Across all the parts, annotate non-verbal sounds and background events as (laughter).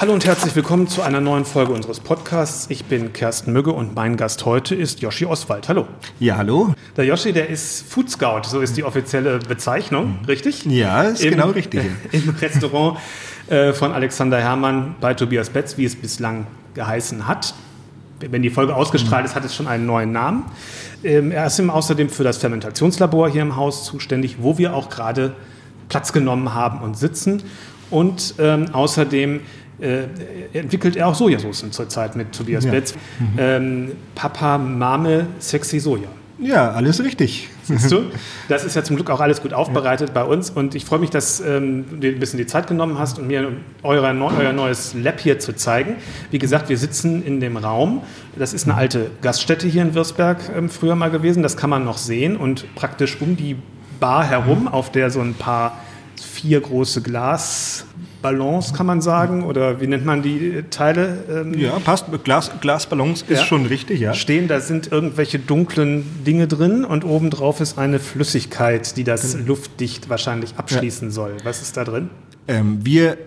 Hallo und herzlich willkommen zu einer neuen Folge unseres Podcasts. Ich bin Kersten Mügge und mein Gast heute ist Joschi Oswald. Hallo. Ja, hallo. Der Joschi, der ist Food Scout, so ist die offizielle Bezeichnung, richtig? Ja, ist Im, genau richtig. (laughs) Im Restaurant äh, von Alexander Herrmann bei Tobias Betz, wie es bislang geheißen hat. Wenn die Folge ausgestrahlt ist, hat es schon einen neuen Namen. Ähm, er ist außerdem für das Fermentationslabor hier im Haus zuständig, wo wir auch gerade Platz genommen haben und sitzen. Und ähm, außerdem äh, entwickelt er auch Sojasauce zurzeit mit Tobias ja. Betz. Mhm. Ähm, Papa, Mame, Sexy Soja. Ja, alles richtig. Siehst du? (laughs) Das ist ja zum Glück auch alles gut aufbereitet ja. bei uns und ich freue mich, dass ähm, du dir ein bisschen die Zeit genommen hast, um mir eure, euer neues Lab hier zu zeigen. Wie gesagt, wir sitzen in dem Raum. Das ist eine alte Gaststätte hier in Würzberg ähm, früher mal gewesen. Das kann man noch sehen und praktisch um die Bar herum, auf der so ein paar vier große Glas Ballons, kann man sagen, oder wie nennt man die Teile? Ähm, ja, passt. Glas, Glasballons ist ja. schon richtig, ja. Stehen, da sind irgendwelche dunklen Dinge drin und obendrauf ist eine Flüssigkeit, die das genau. luftdicht wahrscheinlich abschließen ja. soll. Was ist da drin? Ähm, wir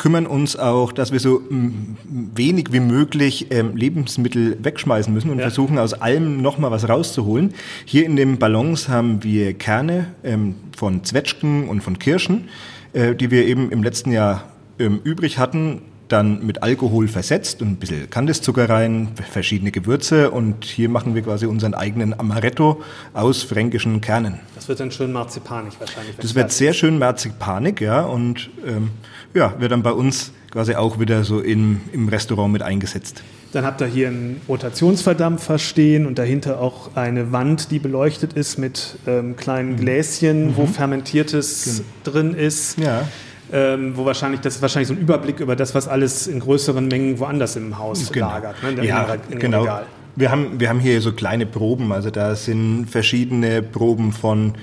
kümmern uns auch, dass wir so wenig wie möglich ähm, Lebensmittel wegschmeißen müssen und ja. versuchen aus allem nochmal was rauszuholen. Hier in den Ballons haben wir Kerne ähm, von Zwetschgen und von Kirschen. Äh, die wir eben im letzten Jahr ähm, übrig hatten, dann mit Alkohol versetzt und ein bisschen Kandiszucker rein, verschiedene Gewürze und hier machen wir quasi unseren eigenen Amaretto aus fränkischen Kernen. Das wird dann schön marzipanig wahrscheinlich. Das wird sehr schön marzipanig, ja, und ähm, ja, wird dann bei uns quasi auch wieder so in, im Restaurant mit eingesetzt. Dann habt ihr hier einen Rotationsverdampfer stehen und dahinter auch eine Wand, die beleuchtet ist mit ähm, kleinen mhm. Gläschen, mhm. wo Fermentiertes genau. drin ist. Ja. Ähm, wo wahrscheinlich, das ist wahrscheinlich so ein Überblick über das, was alles in größeren Mengen woanders im Haus genau. lagert, ne? ja, in, in genau. Regal. Wir haben, wir haben hier so kleine Proben, also da sind verschiedene Proben von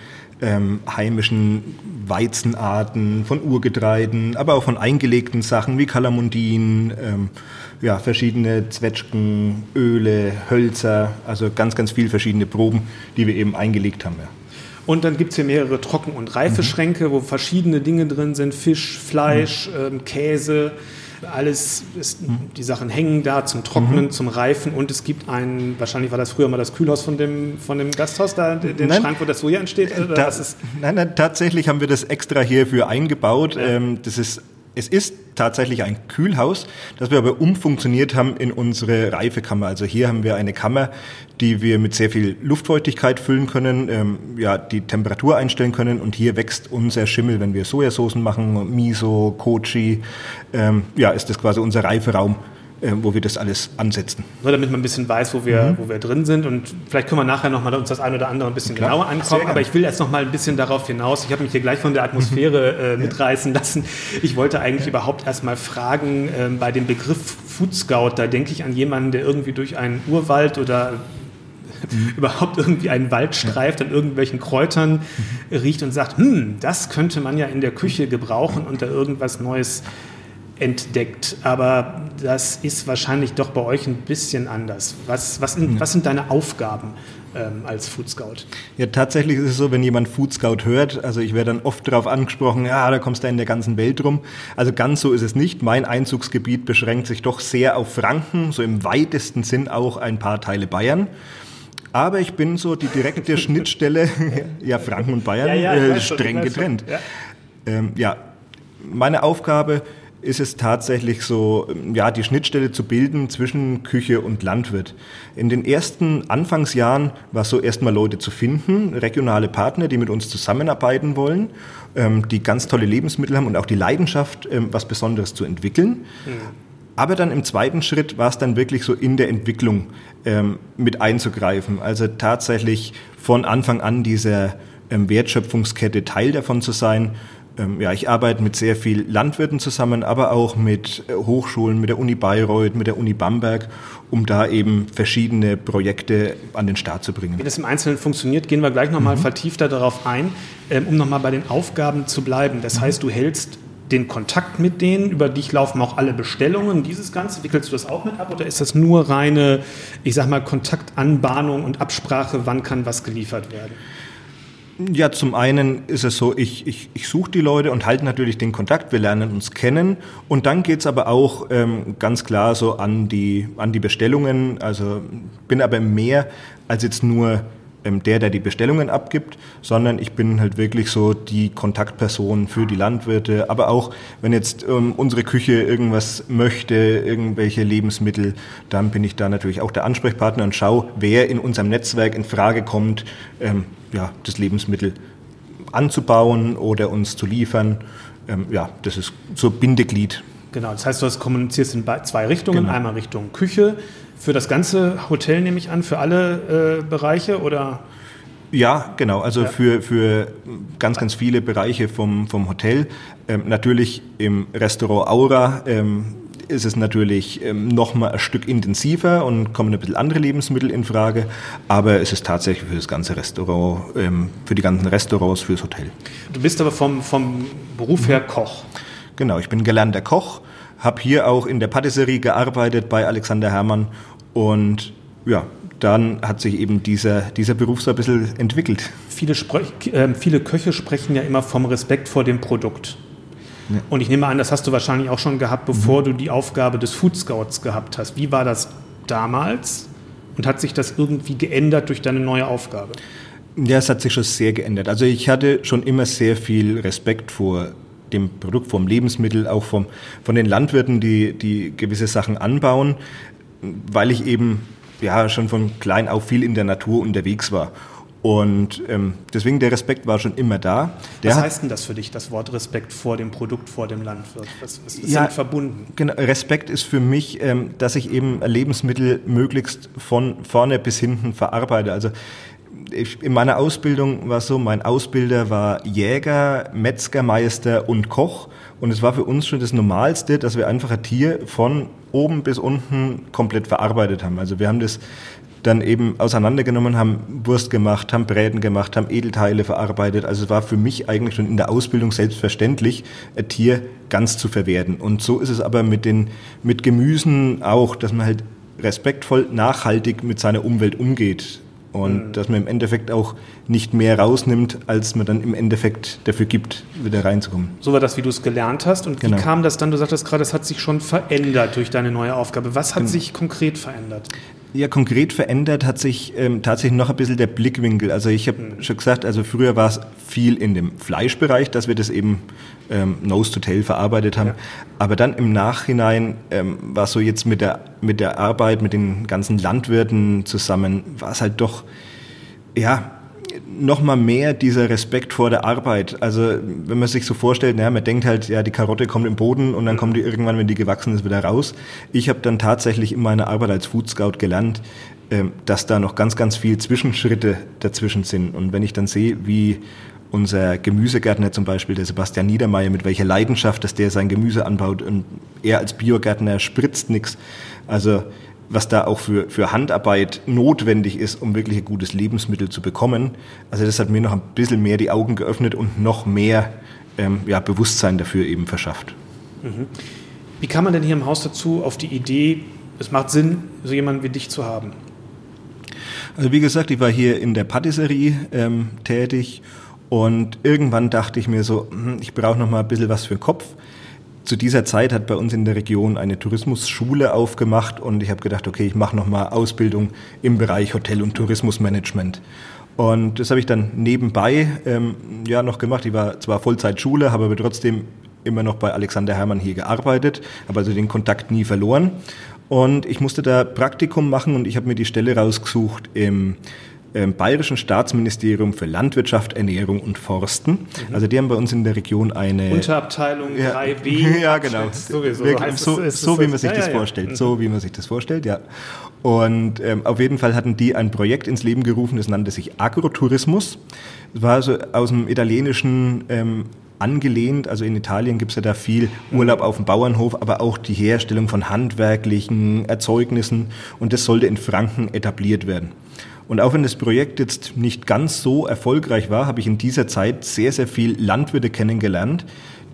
ähm, heimischen Weizenarten, von Urgetreiden, aber auch von eingelegten Sachen wie Kalamundin, ähm, ja, verschiedene Zwetschgen, Öle, Hölzer, also ganz, ganz viele verschiedene Proben, die wir eben eingelegt haben. Ja. Und dann gibt es hier mehrere Trocken- und Reifeschränke, mhm. wo verschiedene Dinge drin sind, Fisch, Fleisch, mhm. ähm, Käse, alles, ist, die Sachen hängen da zum Trocknen, mhm. zum Reifen und es gibt einen, wahrscheinlich war das früher mal das Kühlhaus von dem, von dem Gasthaus, da, den nein, Schrank, wo das Soja entsteht? Da, nein, nein, tatsächlich haben wir das extra hierfür eingebaut. Ja. Ähm, das ist es ist tatsächlich ein Kühlhaus, das wir aber umfunktioniert haben in unsere Reifekammer. Also hier haben wir eine Kammer, die wir mit sehr viel Luftfeuchtigkeit füllen können, ähm, ja, die Temperatur einstellen können und hier wächst unser Schimmel, wenn wir Sojasoßen machen, Miso, Kochi, ähm, ja, ist das quasi unser Reiferaum äh, wo wir das alles ansetzen. Nur damit man ein bisschen weiß, wo wir, mhm. wo wir drin sind. Und vielleicht können wir nachher nochmal uns das ein oder andere ein bisschen Klar, genauer ankommen. Aber ich will jetzt nochmal ein bisschen darauf hinaus. Ich habe mich hier gleich von der Atmosphäre (laughs) äh, mitreißen lassen. Ich wollte eigentlich ja. überhaupt erstmal fragen, äh, bei dem Begriff Food Scout, da denke ich an jemanden, der irgendwie durch einen Urwald oder mhm. (laughs) überhaupt irgendwie einen Wald streift, an irgendwelchen Kräutern mhm. riecht und sagt, hm, das könnte man ja in der Küche gebrauchen und da irgendwas Neues entdeckt. Aber das ist wahrscheinlich doch bei euch ein bisschen anders. Was, was, in, was sind deine Aufgaben ähm, als Food Scout? Ja, tatsächlich ist es so, wenn jemand Food Scout hört, also ich werde dann oft darauf angesprochen, ja, da kommst du in der ganzen Welt rum. Also ganz so ist es nicht. Mein Einzugsgebiet beschränkt sich doch sehr auf Franken, so im weitesten Sinn auch ein paar Teile Bayern. Aber ich bin so die direkte (laughs) Schnittstelle, ja, Franken und Bayern, ja, ja, äh, streng getrennt. Ja. Ähm, ja, meine Aufgabe ist es tatsächlich so, ja, die Schnittstelle zu bilden zwischen Küche und Landwirt. In den ersten Anfangsjahren war es so, erstmal Leute zu finden, regionale Partner, die mit uns zusammenarbeiten wollen, ähm, die ganz tolle Lebensmittel haben und auch die Leidenschaft, ähm, was Besonderes zu entwickeln. Mhm. Aber dann im zweiten Schritt war es dann wirklich so in der Entwicklung ähm, mit einzugreifen. Also tatsächlich von Anfang an dieser ähm, Wertschöpfungskette Teil davon zu sein ja, ich arbeite mit sehr vielen Landwirten zusammen, aber auch mit äh, Hochschulen, mit der Uni Bayreuth, mit der Uni Bamberg, um da eben verschiedene Projekte an den Start zu bringen. Wie das im Einzelnen funktioniert, gehen wir gleich nochmal mhm. vertiefter darauf ein, ähm, um nochmal bei den Aufgaben zu bleiben. Das mhm. heißt, du hältst den Kontakt mit denen, über dich laufen auch alle Bestellungen, dieses Ganze, wickelst du das auch mit ab oder ist das nur reine, ich sag mal, Kontaktanbahnung und Absprache, wann kann was geliefert werden? Ja, zum einen ist es so, ich, ich, ich suche die Leute und halte natürlich den Kontakt, wir lernen uns kennen. Und dann geht's aber auch ähm, ganz klar so an die, an die Bestellungen, also bin aber mehr als jetzt nur ähm, der, der die Bestellungen abgibt, sondern ich bin halt wirklich so die Kontaktperson für die Landwirte, aber auch wenn jetzt ähm, unsere Küche irgendwas möchte, irgendwelche Lebensmittel, dann bin ich da natürlich auch der Ansprechpartner und schaue, wer in unserem Netzwerk in Frage kommt, ähm, ja, das Lebensmittel anzubauen oder uns zu liefern. Ähm, ja, das ist so Bindeglied. Genau, das heißt, du hast kommunizierst in zwei Richtungen. Genau. Einmal Richtung Küche, für das ganze Hotel nehme ich an, für alle äh, Bereiche oder? Ja, genau. Also ja. Für, für ganz, ganz viele Bereiche vom, vom Hotel. Ähm, natürlich im Restaurant Aura ähm, ist es natürlich ähm, noch mal ein Stück intensiver und kommen ein bisschen andere Lebensmittel in Frage. Aber es ist tatsächlich für das ganze Restaurant, ähm, für die ganzen Restaurants, fürs Hotel. Du bist aber vom, vom Beruf her Koch. Genau, ich bin gelernter Koch habe hier auch in der Patisserie gearbeitet bei Alexander Herrmann und ja, dann hat sich eben dieser, dieser Beruf so ein bisschen entwickelt. Viele, äh, viele Köche sprechen ja immer vom Respekt vor dem Produkt. Ja. Und ich nehme an, das hast du wahrscheinlich auch schon gehabt, bevor mhm. du die Aufgabe des Food Scouts gehabt hast. Wie war das damals und hat sich das irgendwie geändert durch deine neue Aufgabe? Ja, es hat sich schon sehr geändert. Also ich hatte schon immer sehr viel Respekt vor dem Produkt, vom Lebensmittel, auch vom, von den Landwirten, die, die gewisse Sachen anbauen, weil ich eben ja schon von klein auf viel in der Natur unterwegs war. Und ähm, deswegen der Respekt war schon immer da. Der was heißt denn das für dich, das Wort Respekt vor dem Produkt, vor dem Landwirt? Was, was ist ja, damit verbunden? Genau, Respekt ist für mich, ähm, dass ich eben Lebensmittel möglichst von vorne bis hinten verarbeite. Also ich, in meiner Ausbildung war so, mein Ausbilder war Jäger, Metzgermeister und Koch. Und es war für uns schon das Normalste, dass wir einfach ein Tier von oben bis unten komplett verarbeitet haben. Also wir haben das dann eben auseinandergenommen, haben Wurst gemacht, haben Bräten gemacht, haben Edelteile verarbeitet. Also es war für mich eigentlich schon in der Ausbildung selbstverständlich, ein Tier ganz zu verwerten. Und so ist es aber mit den, mit Gemüsen auch, dass man halt respektvoll, nachhaltig mit seiner Umwelt umgeht und mhm. dass man im Endeffekt auch nicht mehr rausnimmt, als man dann im Endeffekt dafür gibt, wieder reinzukommen. So war das, wie du es gelernt hast. Und genau. wie kam das dann? Du sagtest gerade, es hat sich schon verändert durch deine neue Aufgabe. Was hat genau. sich konkret verändert? Ja, konkret verändert hat sich ähm, tatsächlich noch ein bisschen der Blickwinkel. Also ich habe mhm. schon gesagt, also früher war es viel in dem Fleischbereich, dass wir das eben ähm, Nose to Tail verarbeitet haben. Ja. Aber dann im Nachhinein ähm, war so jetzt mit der, mit der Arbeit, mit den ganzen Landwirten zusammen, war es halt doch, ja, nochmal mehr dieser Respekt vor der Arbeit. Also wenn man sich so vorstellt, ja, man denkt halt, ja, die Karotte kommt im Boden und dann mhm. kommt die irgendwann, wenn die gewachsen ist, wieder raus. Ich habe dann tatsächlich in meiner Arbeit als Food Scout gelernt, ähm, dass da noch ganz, ganz viel Zwischenschritte dazwischen sind. Und wenn ich dann sehe, wie unser Gemüsegärtner zum Beispiel, der Sebastian Niedermeyer, mit welcher Leidenschaft, dass der sein Gemüse anbaut und er als Biogärtner spritzt nichts. Also was da auch für, für Handarbeit notwendig ist, um wirklich ein gutes Lebensmittel zu bekommen. Also das hat mir noch ein bisschen mehr die Augen geöffnet und noch mehr ähm, ja, Bewusstsein dafür eben verschafft. Mhm. Wie kam man denn hier im Haus dazu, auf die Idee, es macht Sinn, so jemanden wie dich zu haben? Also wie gesagt, ich war hier in der Patisserie ähm, tätig und irgendwann dachte ich mir so, hm, ich brauche noch mal ein bisschen was für Kopf zu dieser Zeit hat bei uns in der Region eine Tourismusschule aufgemacht und ich habe gedacht, okay, ich mache nochmal Ausbildung im Bereich Hotel- und Tourismusmanagement. Und das habe ich dann nebenbei ähm, ja noch gemacht. Ich war zwar Vollzeitschule, habe aber trotzdem immer noch bei Alexander Hermann hier gearbeitet, habe also den Kontakt nie verloren. Und ich musste da Praktikum machen und ich habe mir die Stelle rausgesucht im ähm, Bayerischen Staatsministerium für Landwirtschaft, Ernährung und Forsten. Mhm. Also die haben bei uns in der Region eine Unterabteilung ja, 3b. (laughs) Ja, genau. Sowieso. So, so, so, wie man sich ja, das ja, vorstellt. Mhm. So wie man sich das vorstellt, ja. Und ähm, auf jeden Fall hatten die ein Projekt ins Leben gerufen, das nannte sich Agrotourismus. Das war so aus dem italienischen ähm, angelehnt. Also in Italien gibt es ja da viel Urlaub auf dem Bauernhof, aber auch die Herstellung von handwerklichen Erzeugnissen. Und das sollte in Franken etabliert werden. Und auch wenn das Projekt jetzt nicht ganz so erfolgreich war, habe ich in dieser Zeit sehr, sehr viel Landwirte kennengelernt,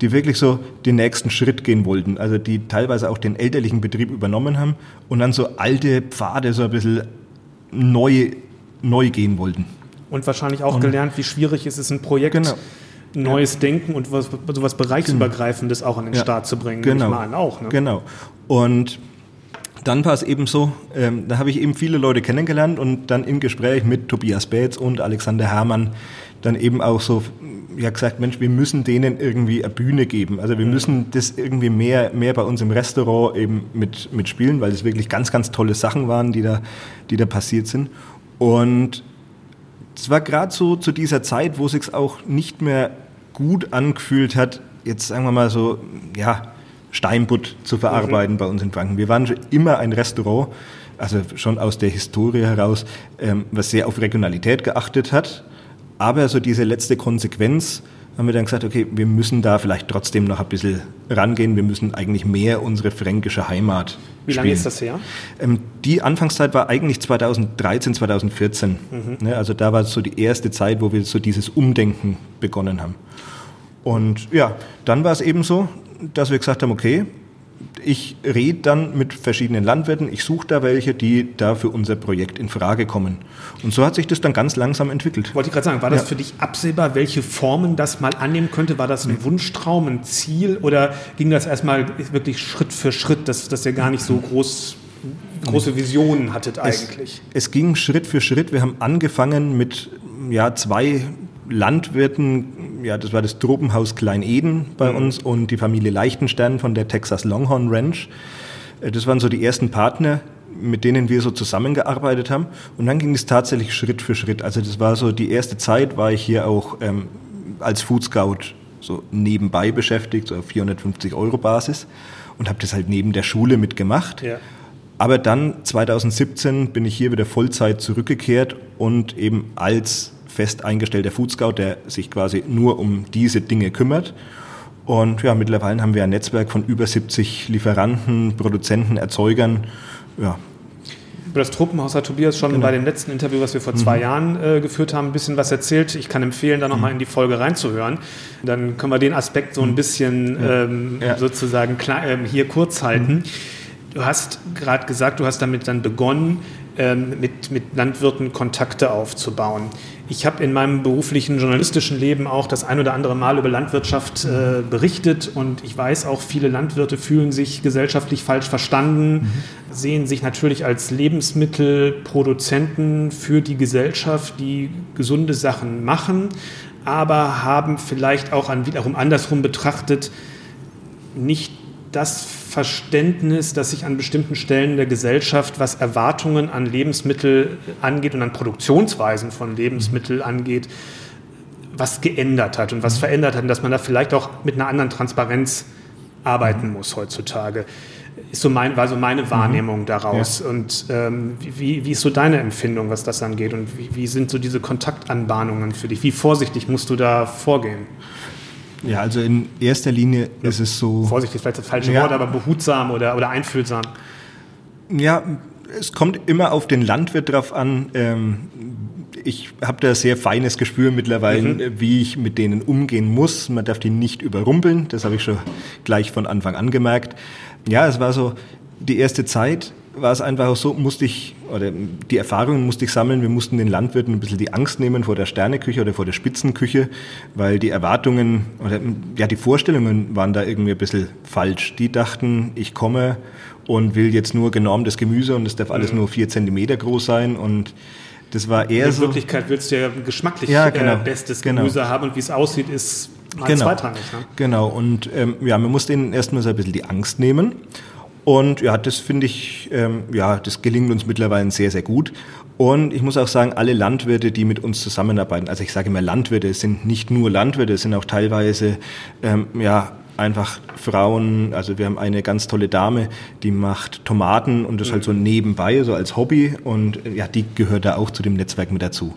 die wirklich so den nächsten Schritt gehen wollten. Also die teilweise auch den elterlichen Betrieb übernommen haben und dann so alte Pfade so ein bisschen neu, neu gehen wollten. Und wahrscheinlich auch und gelernt, wie schwierig es ist, ein Projekt genau neues Denken und was, sowas Bereichsübergreifendes auch an den. Start zu bringen. Genau. An auch, ne? Genau. Und dann war es eben so, ähm, da habe ich eben viele Leute kennengelernt und dann im Gespräch mit Tobias Beetz und Alexander Herrmann dann eben auch so ja gesagt, Mensch, wir müssen denen irgendwie eine Bühne geben. Also wir müssen das irgendwie mehr, mehr bei uns im Restaurant eben mit, mit spielen, weil es wirklich ganz, ganz tolle Sachen waren, die da, die da passiert sind. Und es war gerade so zu dieser Zeit, wo es sich auch nicht mehr gut angefühlt hat, jetzt sagen wir mal so, ja, Steinbutt zu verarbeiten mhm. bei uns in Franken. Wir waren schon immer ein Restaurant, also schon aus der Historie heraus, ähm, was sehr auf Regionalität geachtet hat. Aber so diese letzte Konsequenz haben wir dann gesagt, okay, wir müssen da vielleicht trotzdem noch ein bisschen rangehen. Wir müssen eigentlich mehr unsere fränkische Heimat Wie lange ist das her? Ähm, die Anfangszeit war eigentlich 2013, 2014. Mhm. Ne, also da war so die erste Zeit, wo wir so dieses Umdenken begonnen haben. Und ja, dann war es eben so, dass wir gesagt haben, okay, ich rede dann mit verschiedenen Landwirten, ich suche da welche, die da für unser Projekt in Frage kommen. Und so hat sich das dann ganz langsam entwickelt. Wollte ich gerade sagen, war das ja. für dich absehbar, welche Formen das mal annehmen könnte? War das ein. Wunschtraum, ein Ziel oder ging das erstmal wirklich Schritt für Schritt, dass, dass ihr gar nicht so groß große Visionen hattet eigentlich? Es, es, ging Schritt für Schritt. Wir haben angefangen mit ja, zwei Landwirten, ja, das war das Tropenhaus Klein-Eden bei mhm. uns und die Familie Leichtenstern von der Texas Longhorn Ranch. Äh, das waren so die ersten Partner, mit denen wir so zusammengearbeitet haben. Und dann ging es tatsächlich Schritt für Schritt. Also das war so die erste Zeit, war ich hier auch ähm, als Food Scout so nebenbei beschäftigt, so auf 450 Euro Basis und habe das halt neben der Schule mitgemacht. Ja. Aber dann 2017 bin ich hier wieder Vollzeit zurückgekehrt und eben als fest eingestellter Food Scout, der sich quasi nur um diese Dinge kümmert. Und ja, mittlerweile haben wir ein Netzwerk von über 70 Lieferanten, Produzenten, Erzeugern. Ja. Über das Tropenhaus hat Tobias schon genau. bei dem letzten Interview, was wir vor zwei mhm. Jahren äh, geführt haben, ein bisschen was erzählt. Ich kann empfehlen, da nochmal mhm. in die Folge reinzuhören. Dann können wir den Aspekt so ein mhm. bisschen ja. Ähm, ja. sozusagen äh, hier kurz halten. Mhm. Du hast gerade gesagt, du hast damit dann begonnen, ähm, mit, mit Landwirten Kontakte aufzubauen. Ich habe in meinem beruflichen journalistischen Leben auch das ein oder andere Mal über Landwirtschaft äh, berichtet und ich weiß auch, viele Landwirte fühlen sich gesellschaftlich falsch verstanden, mhm. sehen sich natürlich als Lebensmittelproduzenten für die Gesellschaft, die gesunde Sachen machen, aber haben vielleicht auch an, wiederum andersrum betrachtet nicht das Verständnis, das sich an bestimmten Stellen der Gesellschaft, was Erwartungen an Lebensmittel angeht und an Produktionsweisen von Lebensmitteln angeht, was geändert hat und was verändert hat und dass man da vielleicht auch mit einer anderen Transparenz arbeiten muss heutzutage. Ist so mein, war so meine Wahrnehmung mhm. daraus. Ja. Und ähm, wie, wie ist so deine Empfindung, was das angeht? Und wie, wie sind so diese Kontaktanbahnungen für dich? Wie vorsichtig musst du da vorgehen? Ja, also in erster Linie ja. ist es so. Vorsichtig, vielleicht das falsche ja. Wort, aber behutsam oder, oder einfühlsam. Ja, es kommt immer auf den Landwirt drauf an. Ähm, ich habe da sehr feines Gespür mittlerweile, mhm. wie ich mit denen umgehen muss. Man darf die nicht überrumpeln, das habe ich schon gleich von Anfang an gemerkt. Ja, es war so die erste Zeit, war es einfach auch so, musste ich, oder die Erfahrungen musste ich sammeln, wir mussten den Landwirten ein bisschen die Angst nehmen vor der Sterneküche oder vor der Spitzenküche, weil die Erwartungen oder ja, die Vorstellungen waren da irgendwie ein bisschen falsch. Die dachten, ich komme und will jetzt nur genormtes Gemüse und es darf alles mhm. nur vier Zentimeter groß sein und das war eher In so. In Wirklichkeit willst du ja geschmacklich ja, genau, äh, bestes genau. Gemüse haben und wie es aussieht, ist mal genau, zweitrangig. Ne? Genau, und ähm, ja, man muss denen erstmal so ein bisschen die Angst nehmen. Und ja, das finde ich, ähm, ja, das gelingt uns mittlerweile sehr, sehr gut. Und ich muss auch sagen, alle Landwirte, die mit uns zusammenarbeiten, also ich sage immer Landwirte, es sind nicht nur Landwirte, es sind auch teilweise, ähm, ja, einfach Frauen, also wir haben eine ganz tolle Dame, die macht Tomaten und das halt so nebenbei, so als Hobby und ja, die gehört da auch zu dem Netzwerk mit dazu.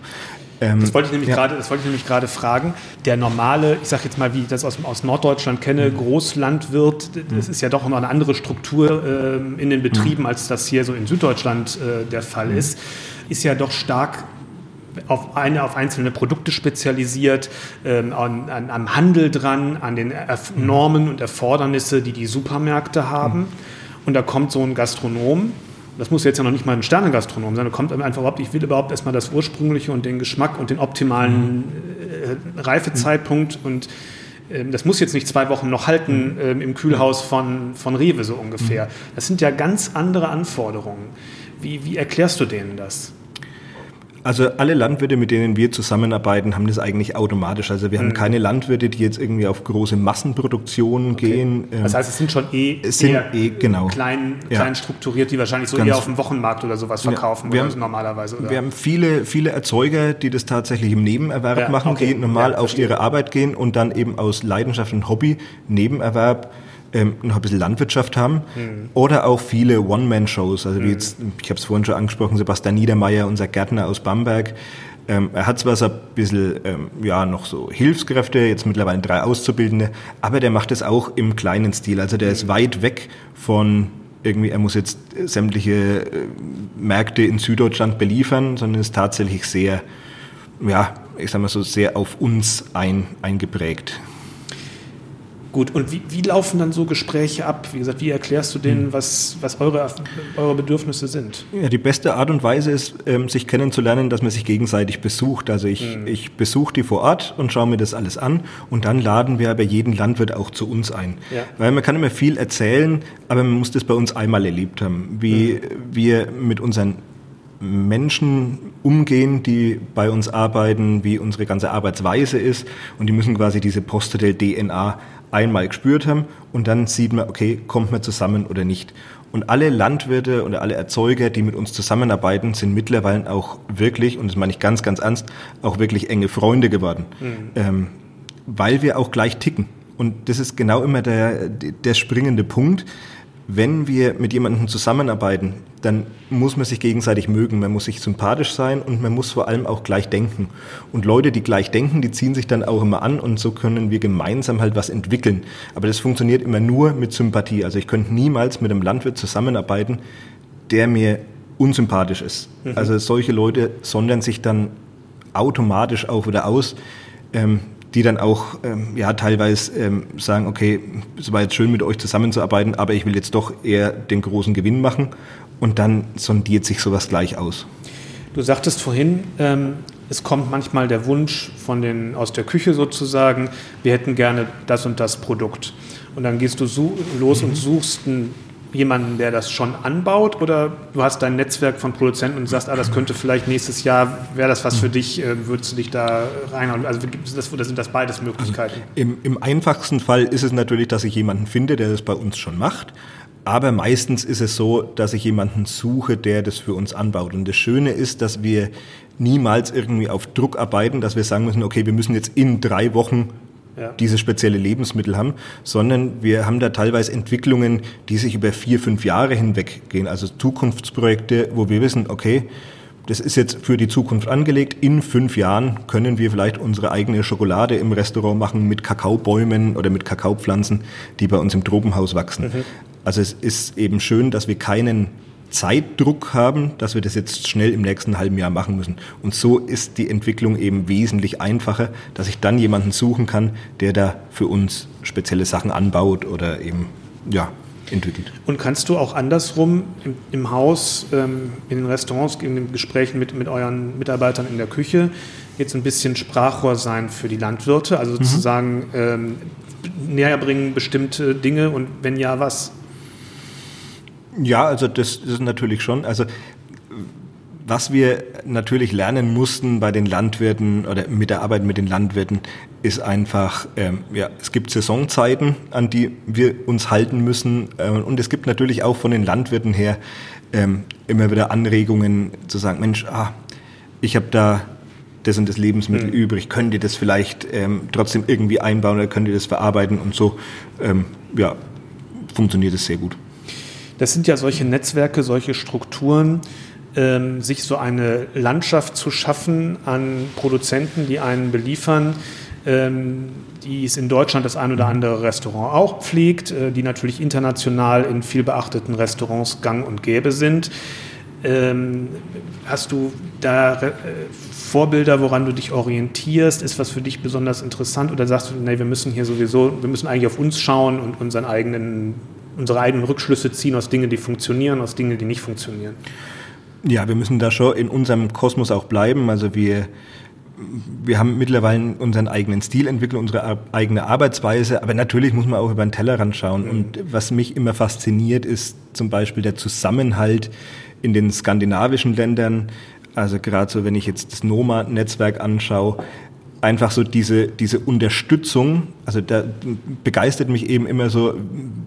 Ähm, das wollte ich nämlich ja. gerade, das wollte ich nämlich gerade fragen. Der normale, ich sage jetzt mal, wie ich das aus, aus Norddeutschland kenne, mhm. Großlandwirt, das mhm. ist ja doch noch eine andere Struktur äh, in den Betrieben, mhm. als das hier so in Süddeutschland äh, der Fall mhm. ist, ist ja doch stark auf, eine, auf einzelne Produkte spezialisiert, ähm, an, an, am Handel dran, an den Erf mhm. Normen und Erfordernisse, die die Supermärkte haben. Mhm. Und da kommt so ein Gastronom das muss jetzt ja noch nicht mal ein Sternengastronom sein, da kommt einfach überhaupt, ich will überhaupt erstmal das Ursprüngliche und den Geschmack und den optimalen äh, Reifezeitpunkt und ähm, das muss jetzt nicht zwei Wochen noch halten ähm, im Kühlhaus von, von Rewe so ungefähr. Das sind ja ganz andere Anforderungen. Wie, wie erklärst du denen das? Also alle Landwirte, mit denen wir zusammenarbeiten, haben das eigentlich automatisch. Also wir mhm. haben keine Landwirte, die jetzt irgendwie auf große Massenproduktionen okay. gehen. Das heißt, es sind schon eh, sind eh genau. klein, klein ja. strukturiert, die wahrscheinlich so Ganz eher auf dem Wochenmarkt oder sowas verkaufen ja, haben, normalerweise. Oder? Wir haben viele, viele Erzeuger, die das tatsächlich im Nebenerwerb ja, machen, okay. die normal auf ihre Arbeit gehen und dann eben aus Leidenschaft und Hobby Nebenerwerb ähm, noch ein bisschen Landwirtschaft haben. Mhm. Oder auch viele One-Man-Shows. Also wie mhm. jetzt, ich habe es vorhin schon angesprochen, Sebastian Niedermeyer, unser Gärtner aus Bamberg. Ähm, er hat zwar so ein bisschen, ähm, ja, noch so Hilfskräfte, jetzt mittlerweile drei Auszubildende, aber der macht es auch im kleinen Stil. Also der ist mhm. weit weg von irgendwie, er muss jetzt sämtliche äh, Märkte in Süddeutschland beliefern, sondern ist tatsächlich sehr, ja, ich sag mal so, sehr auf uns ein, eingeprägt. Gut, und wie, wie, laufen dann so Gespräche ab? Wie gesagt, wie erklärst du denen, hm. was, was eure, eure Bedürfnisse sind? Ja, die beste Art und Weise ist, ähm, sich kennenzulernen, dass man sich gegenseitig besucht. Also ich, hm. ich besuche die vor Ort und schaue mir das alles an und dann laden wir aber jeden Landwirt auch zu uns ein. Ja. Weil man kann immer viel erzählen, aber man muss das bei uns einmal erlebt haben, wie hm. wir mit unseren Menschen umgehen, die bei uns arbeiten, wie unsere ganze Arbeitsweise ist und die müssen quasi diese Posthotel-DNA einmal gespürt haben und dann sieht man, okay, kommt man zusammen oder nicht. Und alle Landwirte oder alle Erzeuger, die mit uns zusammenarbeiten, sind mittlerweile auch wirklich, und das meine ich ganz, ganz ernst, auch wirklich enge Freunde geworden, mhm. ähm, weil wir auch gleich ticken. Und das ist genau immer der, der springende Punkt wenn wir mit jemandem zusammenarbeiten, dann muss man sich gegenseitig mögen, man muss sich sympathisch sein und man muss vor allem auch gleich denken. Und Leute, die gleich denken, die ziehen sich dann auch immer an und so können wir gemeinsam halt was entwickeln. Aber das funktioniert immer nur mit Sympathie. Also ich könnte niemals mit einem Landwirt zusammenarbeiten, der mir unsympathisch ist. Mhm. Also solche Leute sondern sich dann automatisch auch wieder aus. Ähm, die dann auch ähm, ja, teilweise ähm, sagen, okay, es war jetzt schön mit euch zusammenzuarbeiten, aber ich will jetzt doch eher den großen Gewinn machen und dann sondiert sich sowas gleich aus. Du sagtest vorhin, ähm, es kommt manchmal der Wunsch von den, aus der Küche sozusagen, wir hätten gerne das und das Produkt. Und dann gehst du los mhm. und suchst ein jemanden, der das schon anbaut oder du hast dein Netzwerk von Produzenten und sagst, ah, das könnte vielleicht nächstes Jahr, wäre das was für dich, äh, würdest du dich da reinhauen? Also das, sind das beides Möglichkeiten? Also im, Im einfachsten Fall ist es natürlich, dass ich jemanden finde, der das bei uns schon macht. Aber meistens ist es so, dass ich jemanden suche, der das für uns anbaut. Und das Schöne ist, dass wir niemals irgendwie auf Druck arbeiten, dass wir sagen müssen, okay, wir müssen jetzt in drei Wochen ja. diese spezielle Lebensmittel haben, sondern wir haben da teilweise Entwicklungen, die sich über vier, fünf Jahre hinweg gehen. Also Zukunftsprojekte, wo wir wissen, okay, das ist jetzt für die Zukunft angelegt. In fünf Jahren können wir vielleicht unsere eigene Schokolade im Restaurant machen mit Kakaobäumen oder mit Kakaopflanzen, die bei uns im Tropenhaus wachsen. Mhm. Also es ist eben schön, dass wir keinen Zeitdruck haben, dass wir das jetzt schnell im nächsten halben Jahr machen müssen. Und so ist die Entwicklung eben wesentlich einfacher, dass ich dann jemanden suchen kann, der da für uns spezielle Sachen anbaut oder eben ja, entwickelt. Und kannst du auch andersrum im, im Haus, ähm, in den Restaurants, in den Gesprächen mit, mit euren Mitarbeitern in der Küche jetzt ein bisschen Sprachrohr sein für die Landwirte, also mhm. sozusagen mhm. ähm, näher bringen bestimmte Dinge und wenn ja, was? Ja, also das ist natürlich schon. Also was wir natürlich lernen mussten bei den Landwirten oder mit der Arbeit mit den Landwirten, ist einfach, ähm, ja, es gibt Saisonzeiten, an die wir uns halten müssen. Äh, und es gibt natürlich auch von den Landwirten her ähm, immer wieder Anregungen zu sagen, Mensch, ah, ich habe da das und das Lebensmittel mhm. übrig, könnt ihr das vielleicht ähm, trotzdem irgendwie einbauen oder könnt ihr das verarbeiten und so, ähm, ja, funktioniert es sehr gut. Das sind ja solche Netzwerke, solche Strukturen, ähm, sich so eine Landschaft zu schaffen an Produzenten, die einen beliefern, ähm, die es in Deutschland das ein oder andere Restaurant auch pflegt, äh, die natürlich international in viel beachteten Restaurants gang und gäbe sind. Ähm, hast du da äh, Vorbilder, woran du dich orientierst? Ist was für dich besonders interessant oder sagst du, nee, wir müssen hier sowieso, wir müssen eigentlich auf uns schauen und unseren eigenen unsere eigenen Rückschlüsse ziehen aus Dingen, die funktionieren, aus Dingen, die nicht funktionieren. Ja, wir müssen da schon in unserem Kosmos auch bleiben. Also wir, wir haben mittlerweile unseren eigenen Stil entwickelt, unsere eigene Arbeitsweise, aber natürlich muss man auch über den Tellerrand schauen. Mhm. Und was mich immer fasziniert, ist zum Beispiel der Zusammenhalt in den skandinavischen Ländern. Also gerade so, wenn ich jetzt das NOMA-Netzwerk anschaue, einfach so diese, diese Unterstützung, also da begeistert mich eben immer so,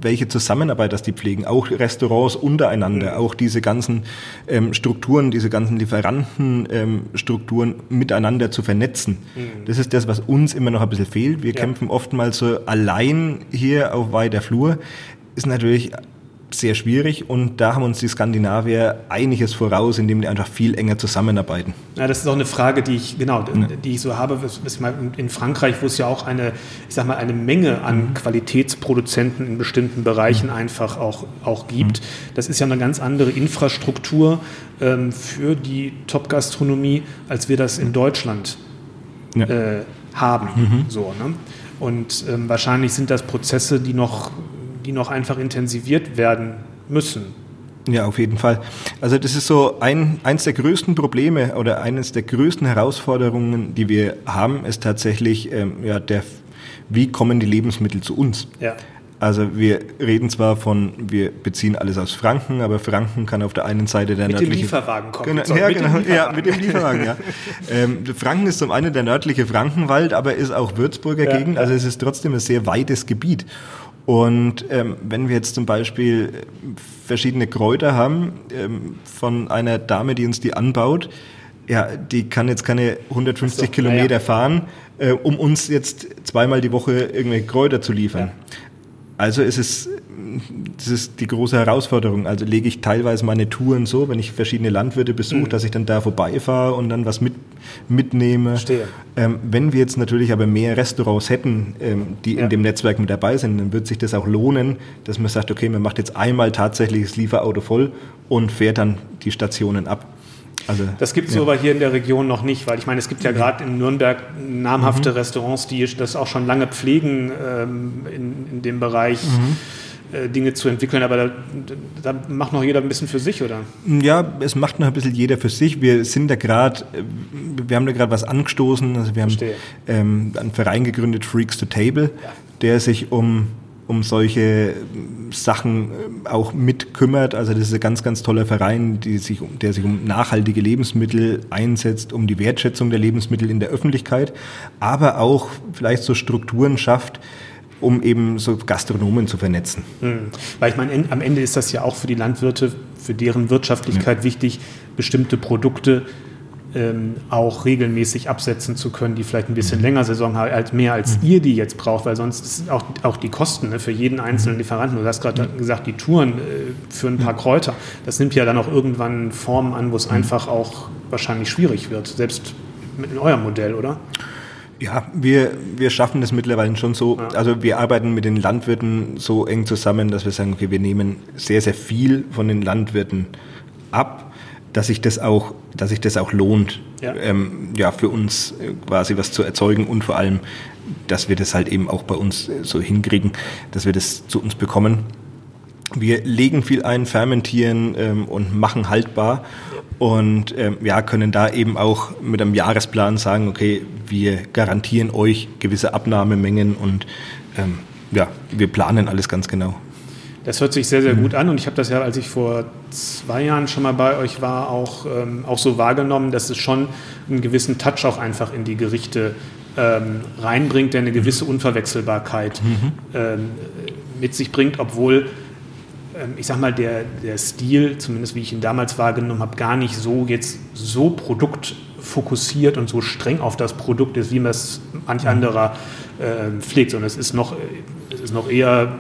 welche Zusammenarbeit das die pflegen, auch Restaurants untereinander, mhm. auch diese ganzen ähm, Strukturen, diese ganzen Lieferantenstrukturen ähm, miteinander zu vernetzen. Mhm. Das ist das, was uns immer noch ein bisschen fehlt. Wir ja. kämpfen oftmals so allein hier auf weiter Flur. Ist natürlich sehr schwierig und da haben uns die Skandinavier einiges voraus, indem die einfach viel enger zusammenarbeiten. Ja, das ist auch eine Frage, die ich genau, ja. die ich so habe, in Frankreich, wo es ja auch eine, ich sag mal, eine Menge an mhm. Qualitätsproduzenten in bestimmten Bereichen mhm. einfach auch, auch gibt. Mhm. Das ist ja eine ganz andere Infrastruktur ähm, für die Top-Gastronomie, als wir das in Deutschland ja. äh, haben. Mhm. So, ne? Und ähm, wahrscheinlich sind das Prozesse, die noch die noch einfach intensiviert werden müssen. Ja, auf jeden Fall. Also das ist so ein, eins der größten Probleme oder eines der größten Herausforderungen, die wir haben, ist tatsächlich, ähm, ja, der, wie kommen die Lebensmittel zu uns? Ja. Also wir reden zwar von, wir beziehen alles aus Franken, aber Franken kann auf der einen Seite der mit nördliche... Mit dem Lieferwagen kommen. Genau, ja, genau, ja, mit dem Lieferwagen, ja. (laughs) ähm, Franken ist zum einen der nördliche Frankenwald, aber ist auch Würzburger ja, Gegend, also es ist trotzdem ein sehr weites Gebiet. Und ähm, wenn wir jetzt zum Beispiel verschiedene Kräuter haben ähm, von einer Dame, die uns die anbaut, ja, die kann jetzt keine 150 so, Kilometer ja. fahren, äh, um uns jetzt zweimal die Woche irgendwelche Kräuter zu liefern. Ja. Also ist es das ist die große Herausforderung. Also lege ich teilweise meine Touren so, wenn ich verschiedene Landwirte besuche, mhm. dass ich dann da vorbeifahre und dann was mit, mitnehme. Ähm, wenn wir jetzt natürlich aber mehr Restaurants hätten, ähm, die ja. in dem Netzwerk mit dabei sind, dann wird sich das auch lohnen, dass man sagt, okay, man macht jetzt einmal tatsächlich das Lieferauto voll und fährt dann die Stationen ab. Also, das gibt es ja. aber hier in der Region noch nicht, weil ich meine, es gibt ja gerade in Nürnberg namhafte mhm. Restaurants, die das auch schon lange pflegen ähm, in, in, dem Bereich. Mhm Dinge zu entwickeln, aber da, da, macht noch jeder ein bisschen für sich, oder? Ja, es macht noch ein bisschen jeder für sich. Wir sind da gerade, äh, wir haben da gerade was angestoßen. Also wir haben ähm, einen Verein gegründet, Freaks to Table, ja. der sich um um solche Sachen äh, auch mitkümmert. Also das ist ein ganz, ganz toller Verein, sich, der sich um nachhaltige Lebensmittel einsetzt, um die Wertschätzung der Lebensmittel in der Öffentlichkeit, aber auch vielleicht so Strukturen schafft, um eben so Gastronomen zu vernetzen. Mhm. Weil ich meine, am Ende ist das ja auch für die Landwirte, für deren Wirtschaftlichkeit ja. wichtig, bestimmte Produkte ähm, auch regelmäßig absetzen zu können, die vielleicht ein bisschen mhm. länger Saison haben, als mehr als mhm. ihr die jetzt braucht, weil sonst sind auch, auch die Kosten ne, für jeden einzelnen mhm. Lieferanten, du hast gerade mhm. gesagt, die Touren äh, für ein paar Kräuter, das nimmt ja dann auch irgendwann Formen an, wo es einfach auch wahrscheinlich schwierig wird, selbst mit eurem Modell, oder? Ja, wir, wir schaffen das mittlerweile schon so. Ja. Also wir arbeiten mit den Landwirten so eng zusammen, dass wir sagen, okay, wir nehmen sehr, sehr viel von den Landwirten ab, dass sich das auch, dass sich das auch lohnt, ja. Ähm, ja, für uns äh, quasi was zu erzeugen und vor allem, dass wir das halt eben auch bei uns äh, so hinkriegen, dass wir das zu uns bekommen. Wir legen viel ein, fermentieren ähm, und machen haltbar und ähm, ja, können da eben auch mit einem Jahresplan sagen, okay, wir garantieren euch gewisse Abnahmemengen und ähm, ja, wir planen alles ganz genau. Das hört sich sehr, sehr mhm. gut an und ich habe das ja, als ich vor zwei Jahren schon mal bei euch war, auch, ähm, auch so wahrgenommen, dass es schon einen gewissen Touch auch einfach in die Gerichte ähm, reinbringt, der eine gewisse mhm. Unverwechselbarkeit mhm. ähm, mit sich bringt, obwohl ich sag mal, der, der Stil, zumindest wie ich ihn damals wahrgenommen habe, gar nicht so jetzt so produktfokussiert und so streng auf das Produkt ist, wie man es manch mhm. anderer äh, pflegt, sondern es ist noch, es ist noch eher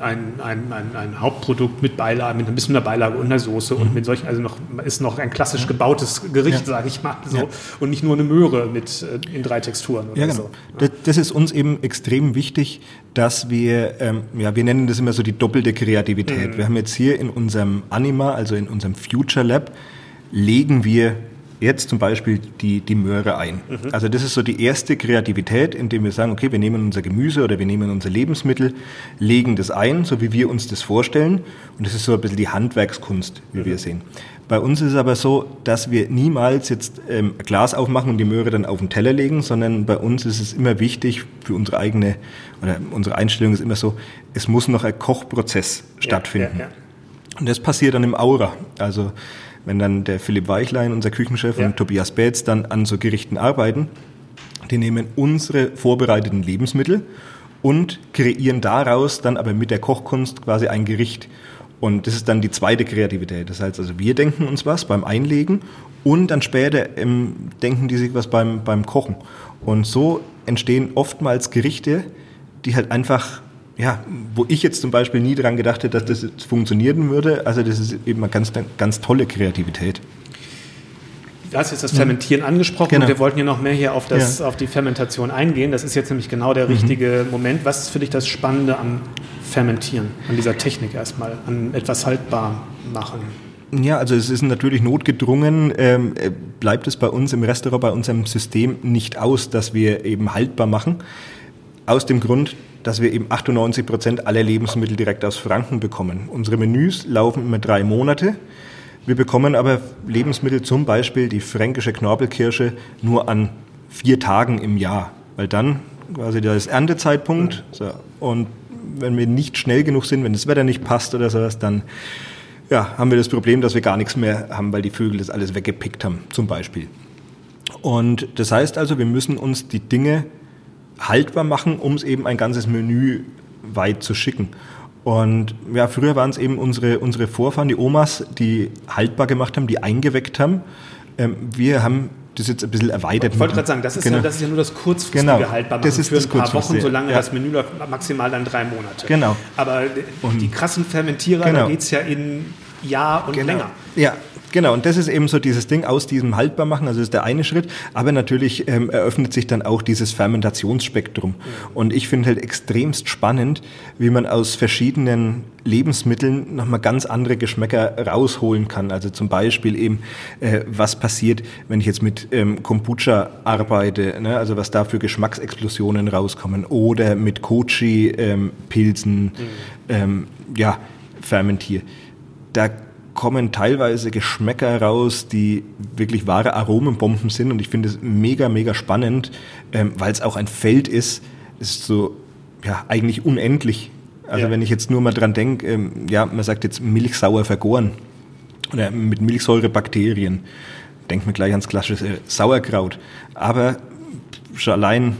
ein, ein, ein, ein, Hauptprodukt mit Beilage, mit ein bisschen einer Beilage und einer Soße mhm. und mit solchen, also noch, ist noch ein klassisch gebautes Gericht, ja. sage ich mal, so. Ja. Und nicht nur eine Möhre mit äh, in drei Texturen oder ja, genau. so. Das, das, ist uns eben extrem wichtig, dass wir, ähm, ja, wir nennen das immer so die doppelte Kreativität. Mhm. Wir haben jetzt hier in unserem Anima, also in unserem Future Lab, legen wir jetzt zum Beispiel die, die Möhre ein. Mhm. Also das ist so die erste Kreativität, indem wir sagen, okay, wir nehmen unser Gemüse oder wir nehmen unser Lebensmittel, legen das ein, so wie wir uns das vorstellen. Und das ist so ein bisschen die Handwerkskunst, wie mhm. wir sehen. Bei uns ist es aber so, dass wir niemals jetzt ähm, Glas aufmachen und die Möhre dann auf den Teller legen, sondern bei uns ist es immer wichtig für unsere eigene, oder unsere Einstellung ist immer so, es muss noch ein Kochprozess ja, stattfinden. Ja, ja. Und das passiert dann im Aura. Also wenn dann der Philipp Weichlein, unser Küchenchef, ja. und Tobias Betz dann an so Gerichten arbeiten, die nehmen unsere vorbereiteten Lebensmittel und kreieren daraus dann aber mit der Kochkunst quasi ein Gericht. Und das ist dann die zweite Kreativität. Das heißt also, wir denken uns was beim Einlegen und dann später ähm, denken die sich was beim, beim Kochen. Und so entstehen oftmals Gerichte, die halt einfach ja, wo ich jetzt zum Beispiel nie daran gedacht hätte, dass das funktionieren würde. Also das ist eben eine ganz, ganz tolle Kreativität. Du hast jetzt das Fermentieren angesprochen genau. und wir wollten ja noch mehr hier auf, das, ja. auf die Fermentation eingehen. Das ist jetzt nämlich genau der mhm. richtige mhm. Moment. Was ist für dich das Spannende am Fermentieren, an dieser Technik erstmal, an etwas haltbar machen? Ja, also es ist natürlich notgedrungen, ähm, äh, bleibt es bei uns im Restaurant, bei unserem System nicht aus, dass wir eben haltbar machen. Aus dem Grund, dass wir eben 98 Prozent aller Lebensmittel direkt aus Franken bekommen. Unsere Menüs laufen immer drei Monate. Wir bekommen aber Lebensmittel, zum Beispiel die fränkische Knorpelkirsche, nur an vier Tagen im Jahr, weil dann quasi der ist Erntezeitpunkt. So. Und wenn wir nicht schnell genug sind, wenn das Wetter nicht passt oder sowas, dann ja, haben wir das Problem, dass wir gar nichts mehr haben, weil die Vögel das alles weggepickt haben, zum Beispiel. Und das heißt also, wir müssen uns die Dinge haltbar machen, um es eben ein ganzes Menü weit zu schicken. Und ja, früher waren es eben unsere, unsere Vorfahren, die Omas, die haltbar gemacht haben, die eingeweckt haben. Ähm, wir haben das jetzt ein bisschen erweitert. Ich wollte gerade sagen, das ist, genau. ja, das ist ja nur das kurzfristige genau. haltbar das ist für ein paar Wochen, solange ja. das Menü läuft, maximal dann drei Monate. Genau. Aber und die krassen Fermentierer, genau. da geht es ja in Jahr und genau. länger. Ja, Genau, und das ist eben so dieses Ding aus diesem haltbar machen, also das ist der eine Schritt, aber natürlich ähm, eröffnet sich dann auch dieses Fermentationsspektrum. Und ich finde halt extremst spannend, wie man aus verschiedenen Lebensmitteln nochmal ganz andere Geschmäcker rausholen kann. Also zum Beispiel eben, äh, was passiert, wenn ich jetzt mit ähm, Kombucha arbeite, ne? also was da für Geschmacksexplosionen rauskommen oder mit Kochi-Pilzen, ähm, mhm. ähm, ja, fermentiere. Da kommen teilweise Geschmäcker raus, die wirklich wahre Aromenbomben sind. Und ich finde es mega, mega spannend, ähm, weil es auch ein Feld ist, ist so ja, eigentlich unendlich. Also ja. wenn ich jetzt nur mal dran denke, ähm, ja, man sagt jetzt milchsauer vergoren oder mit Milchsäurebakterien, denkt man gleich ans klassische Sauerkraut. Aber schon allein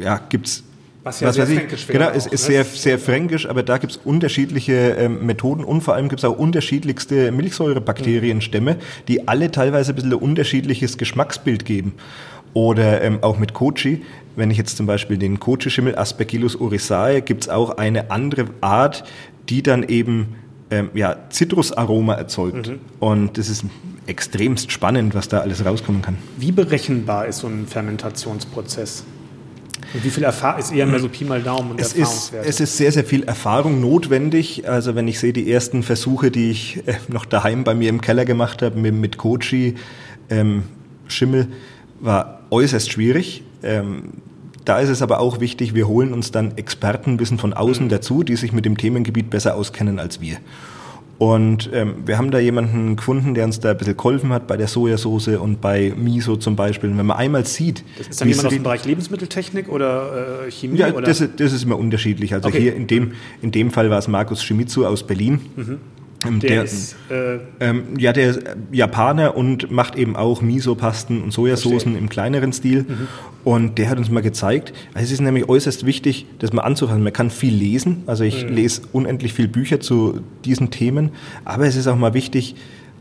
ja, gibt es was ja was sehr fränkisch wäre. Genau, es ist, ne? sehr, sehr fränkisch, aber da gibt es unterschiedliche ähm, Methoden und vor allem gibt es auch unterschiedlichste Milchsäurebakterienstämme, die alle teilweise ein bisschen ein unterschiedliches Geschmacksbild geben. Oder ähm, auch mit Kochi, wenn ich jetzt zum Beispiel den Kochi-Schimmel Aspergillus oryzae, gibt es auch eine andere Art, die dann eben ähm, ja, Zitrusaroma erzeugt. Mhm. Und das ist extremst spannend, was da alles rauskommen kann. Wie berechenbar ist so ein Fermentationsprozess? Und wie viel Erfahrung ist eher mehr so Pi mal Daumen und es ist, es ist sehr, sehr viel Erfahrung notwendig. Also wenn ich sehe, die ersten Versuche, die ich äh, noch daheim bei mir im Keller gemacht habe mit, mit Kochi, ähm, Schimmel, war äußerst schwierig. Ähm, da ist es aber auch wichtig, wir holen uns dann Expertenwissen von außen mhm. dazu, die sich mit dem Themengebiet besser auskennen als wir. Und ähm, wir haben da jemanden gefunden, der uns da ein bisschen geholfen hat bei der Sojasauce und bei Miso zum Beispiel. Und wenn man einmal sieht. Das ist dann jemand aus dem Bereich Lebensmitteltechnik oder äh, Chemie? Ja, oder? Das, das, ist immer unterschiedlich. Also okay. hier in dem, in dem Fall war es Markus Schimizu aus Berlin. Mhm. Ähm, der, der, ist, äh, ähm, ja, der ist Japaner und macht eben auch Miso-Pasten und Sojasoßen im kleineren Stil. Mhm. Und der hat uns mal gezeigt, also es ist nämlich äußerst wichtig, das mal anzufassen. Man kann viel lesen, also ich mhm. lese unendlich viel Bücher zu diesen Themen, aber es ist auch mal wichtig,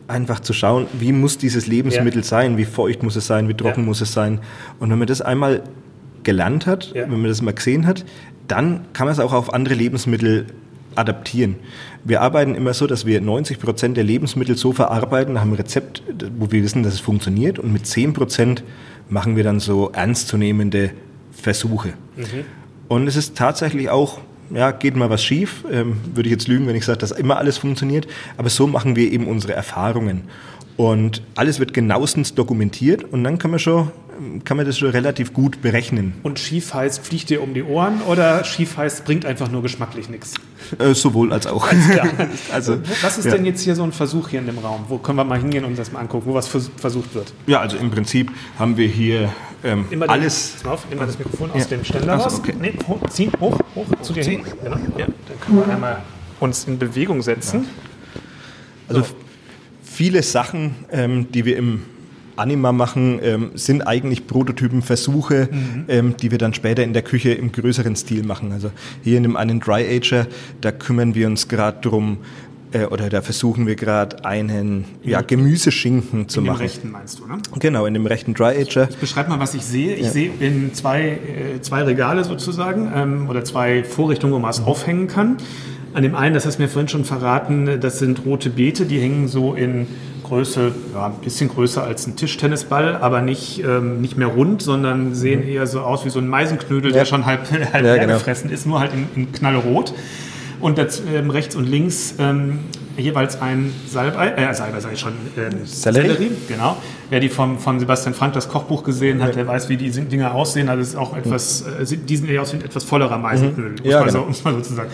einfach zu schauen, wie muss dieses Lebensmittel ja. sein, wie feucht muss es sein, wie trocken ja. muss es sein. Und wenn man das einmal gelernt hat, ja. wenn man das mal gesehen hat, dann kann man es auch auf andere Lebensmittel adaptieren. Wir arbeiten immer so, dass wir 90 Prozent der Lebensmittel so verarbeiten, haben ein Rezept, wo wir wissen, dass es funktioniert und mit 10 Prozent machen wir dann so ernstzunehmende Versuche. Mhm. Und es ist tatsächlich auch, ja, geht mal was schief, ähm, würde ich jetzt lügen, wenn ich sage, dass immer alles funktioniert, aber so machen wir eben unsere Erfahrungen. Und alles wird genauestens dokumentiert und dann kann man schon kann man das schon relativ gut berechnen. Und schief heißt, fliegt dir um die Ohren oder schief heißt, bringt einfach nur geschmacklich nichts? Äh, sowohl als auch. (laughs) also, was ist ja. denn jetzt hier so ein Versuch hier in dem Raum? Wo können wir mal hingehen und das mal angucken, wo was versucht wird? Ja, also im Prinzip haben wir hier ähm, immer alles. Den, auf, immer das Mikrofon aus dem Ständer raus. Okay. Nee, hoch, ziehen, hoch, hoch, hoch zu dir hin. Genau. Ja, dann können wir einmal uns in Bewegung setzen. Also so. viele Sachen, ähm, die wir im Anima machen, ähm, sind eigentlich Prototypenversuche, mhm. ähm, die wir dann später in der Küche im größeren Stil machen. Also hier in dem einen Dry Ager, da kümmern wir uns gerade drum, äh, oder da versuchen wir gerade einen ja, Gemüseschinken zu machen. In dem rechten meinst du, ne? Genau, in dem rechten Dry Ager. Ich beschreibe mal, was ich sehe. Ich ja. sehe in zwei, äh, zwei Regale sozusagen ähm, oder zwei Vorrichtungen, wo man es mhm. aufhängen kann. An dem einen, das hast du mir vorhin schon verraten, das sind rote Beete, die hängen so in Größe, ja, ein bisschen größer als ein Tischtennisball, aber nicht, ähm, nicht mehr rund, sondern sehen mhm. eher so aus wie so ein Meisenknödel, ja. der schon halb, (laughs) halb ja, genau. gefressen ist, nur halt in, in knallrot. Und das, ähm, rechts und links ähm, jeweils ein Salbei, äh, Salbei sage ich schon, ähm, Sellerie. Sellerie. genau. Wer die vom, von Sebastian Frank das Kochbuch gesehen hat, der weiß, wie die Dinge aussehen. Also es ist auch etwas, äh, die sind eher aus wie ein etwas vollerer Meisenknödel, mhm. ja, genau. so, mal so zu sagen.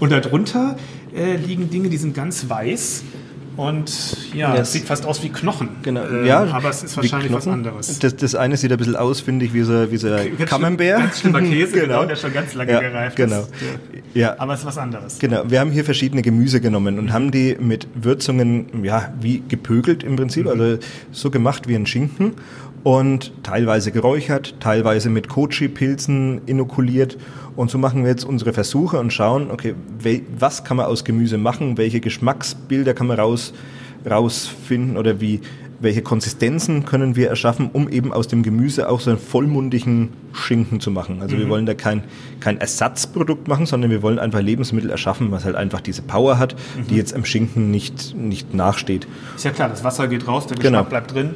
Und darunter äh, liegen Dinge, die sind ganz weiß und ja, es sieht fast aus wie Knochen. Genau. Ähm, ja, aber es ist wahrscheinlich was anderes. Das, das eine sieht ein bisschen aus, finde ich, wie so, wie so Camembert. Ganz schlimmer (laughs) Käse, genau. genau. der schon ganz lange ja, gereift genau. ist. Ja. Aber es ist was anderes. Genau. Wir haben hier verschiedene Gemüse genommen und mhm. haben die mit Würzungen, ja, wie gepögelt im Prinzip, mhm. also so gemacht wie ein Schinken und teilweise geräuchert, teilweise mit Kochi-Pilzen inokuliert. Und so machen wir jetzt unsere Versuche und schauen, okay, was kann man aus Gemüse machen, welche Geschmacksbilder kann man raus, rausfinden oder wie, welche Konsistenzen können wir erschaffen, um eben aus dem Gemüse auch so einen vollmundigen Schinken zu machen. Also mhm. wir wollen da kein, kein Ersatzprodukt machen, sondern wir wollen einfach Lebensmittel erschaffen, was halt einfach diese Power hat, mhm. die jetzt am Schinken nicht, nicht nachsteht. Ist ja klar, das Wasser geht raus, der Geschmack genau. bleibt drin